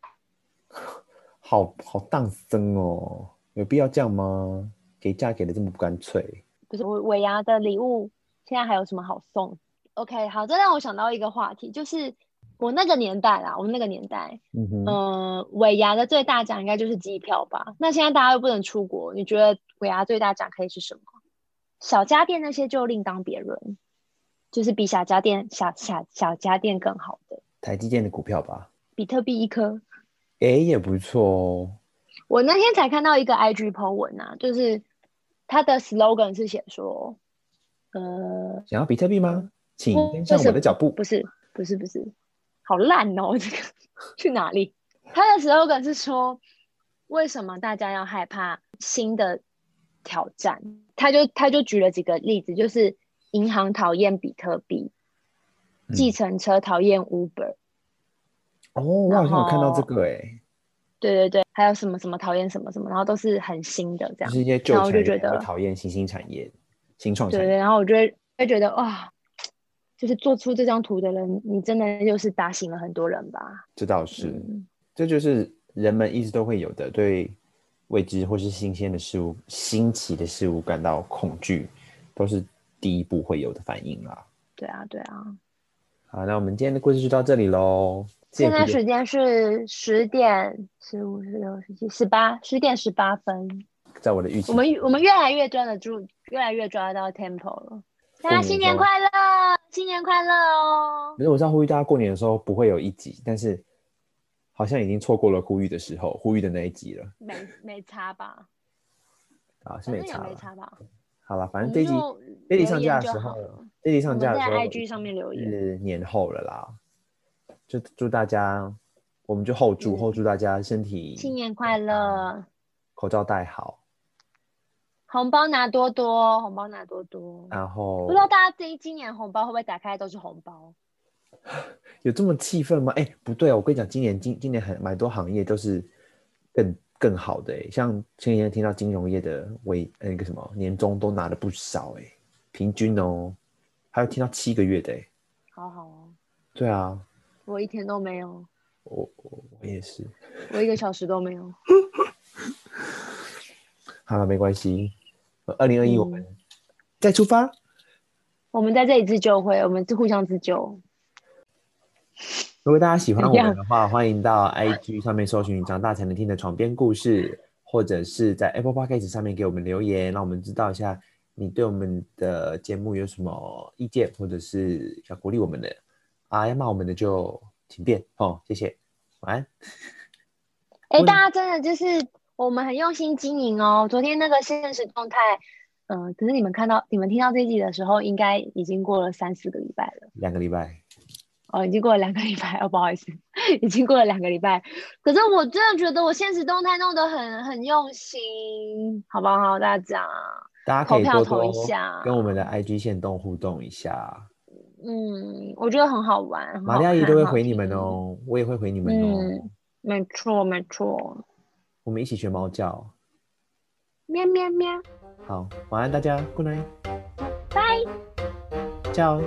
Speaker 2: *laughs*
Speaker 1: 好好当真哦，有必要这样吗？给假给的这么不干脆。
Speaker 2: 不是我尾牙的礼物，现在还有什么好送？OK，好，这让我想到一个话题，就是我那个年代啦，我们那个年代，嗯哼，呃，尾牙的最大奖应该就是机票吧？那现在大家又不能出国，你觉得尾牙最大奖可以是什么？小家电那些就另当别论，就是比小家电小小小家电更好的
Speaker 1: 台积电的股票吧，
Speaker 2: 比特币一颗，
Speaker 1: 哎、欸、也不错哦。
Speaker 2: 我那天才看到一个 IG po 文啊，就是它的 slogan 是写说，呃，
Speaker 1: 想要比特币吗？请跟上我的脚步。
Speaker 2: 不是不是不是，好烂哦，这个去哪里？它的 slogan 是说，为什么大家要害怕新的挑战？他就他就举了几个例子，就是银行讨厌比特币，计、嗯、程车讨厌 Uber。
Speaker 1: 哦，我好像有看到这个哎、欸。
Speaker 2: 对对对，还有什么什么讨厌什么什么，然后都是很新的这样。
Speaker 1: 就是一些旧产业讨厌新兴产业、新创产业。
Speaker 2: 对对，然后我就会会觉得哇，就是做出这张图的人，你真的就是打醒了很多人吧？
Speaker 1: 这倒是，嗯、这就是人们一直都会有的对。未知或是新鲜的事物、新奇的事物感到恐惧，都是第一步会有的反应啦。
Speaker 2: 对啊，对啊。
Speaker 1: 好，那我们今天的故事就到这里喽。
Speaker 2: 现在时间是十点十五、十六、十七、十八，十点十八分。
Speaker 1: 在我的预期，
Speaker 2: 我们我们越来越抓得住，越来越抓得到 tempo 了。大家新年快乐，新年快乐哦！
Speaker 1: 可是我知道呼吁大家过年的时候不会有一集，但是好像已经错过了呼吁的时候，呼吁的那一集了。
Speaker 2: 没没差吧？
Speaker 1: 啊，是没差，
Speaker 2: 没差吧？
Speaker 1: 好了，反正这集这集上架的时候，这集上架的时候
Speaker 2: 在 IG 上面留言
Speaker 1: 是年后了啦。就祝大家，我们就后祝、嗯、后祝大家身体
Speaker 2: 新年快乐，
Speaker 1: 口罩戴好。
Speaker 2: 红包拿多多，红包拿多多。
Speaker 1: 然后
Speaker 2: 不知道大家这一今年红包会不会打开都是红包？*laughs*
Speaker 1: 有这么气愤吗？哎、欸，不对啊！我跟你讲，今年今今年很蛮多行业都是更更好的哎、欸，像前几天听到金融业的为那个什么年终都拿了不少哎、欸，平均哦，还有听到七个月的
Speaker 2: 好好哦。
Speaker 1: 对啊，
Speaker 2: 我一天都没有。
Speaker 1: 我我我也是，
Speaker 2: 我一个小时都没有。*laughs*
Speaker 1: 好了，没关系。二零二一，我们再出发。
Speaker 2: 我们在这里自救会，我们是互相自救。
Speaker 1: 如果大家喜欢我们的话，欢迎到 IG 上面搜寻“长大才能听的床边故事”，或者是在 Apple Podcast 上面给我们留言，让我们知道一下你对我们的节目有什么意见，或者是想鼓励我们的啊，要骂我们的就请便哦，谢谢，晚安。
Speaker 2: 哎、欸，大家真的就是。我们很用心经营哦。昨天那个现实动态，嗯、呃，可是你们看到、你们听到这一集的时候，应该已经过了三四个礼拜了。
Speaker 1: 两个礼拜。
Speaker 2: 哦，已经过了两个礼拜哦，不好意思，已经过了两个礼拜。可是我真的觉得我现实动态弄得很很用心，好不好？大家，
Speaker 1: 大家可以多多投票投一下，跟我们的 IG 线动互动一下。
Speaker 2: 嗯，我觉得很好玩。
Speaker 1: 玛丽阿姨都会回你们哦，我也会回你们哦。
Speaker 2: 嗯，没错，没错。
Speaker 1: 我们一起学猫叫，
Speaker 2: 喵喵喵。
Speaker 1: 好，晚安大家，Good night，
Speaker 2: 拜，
Speaker 1: 叫。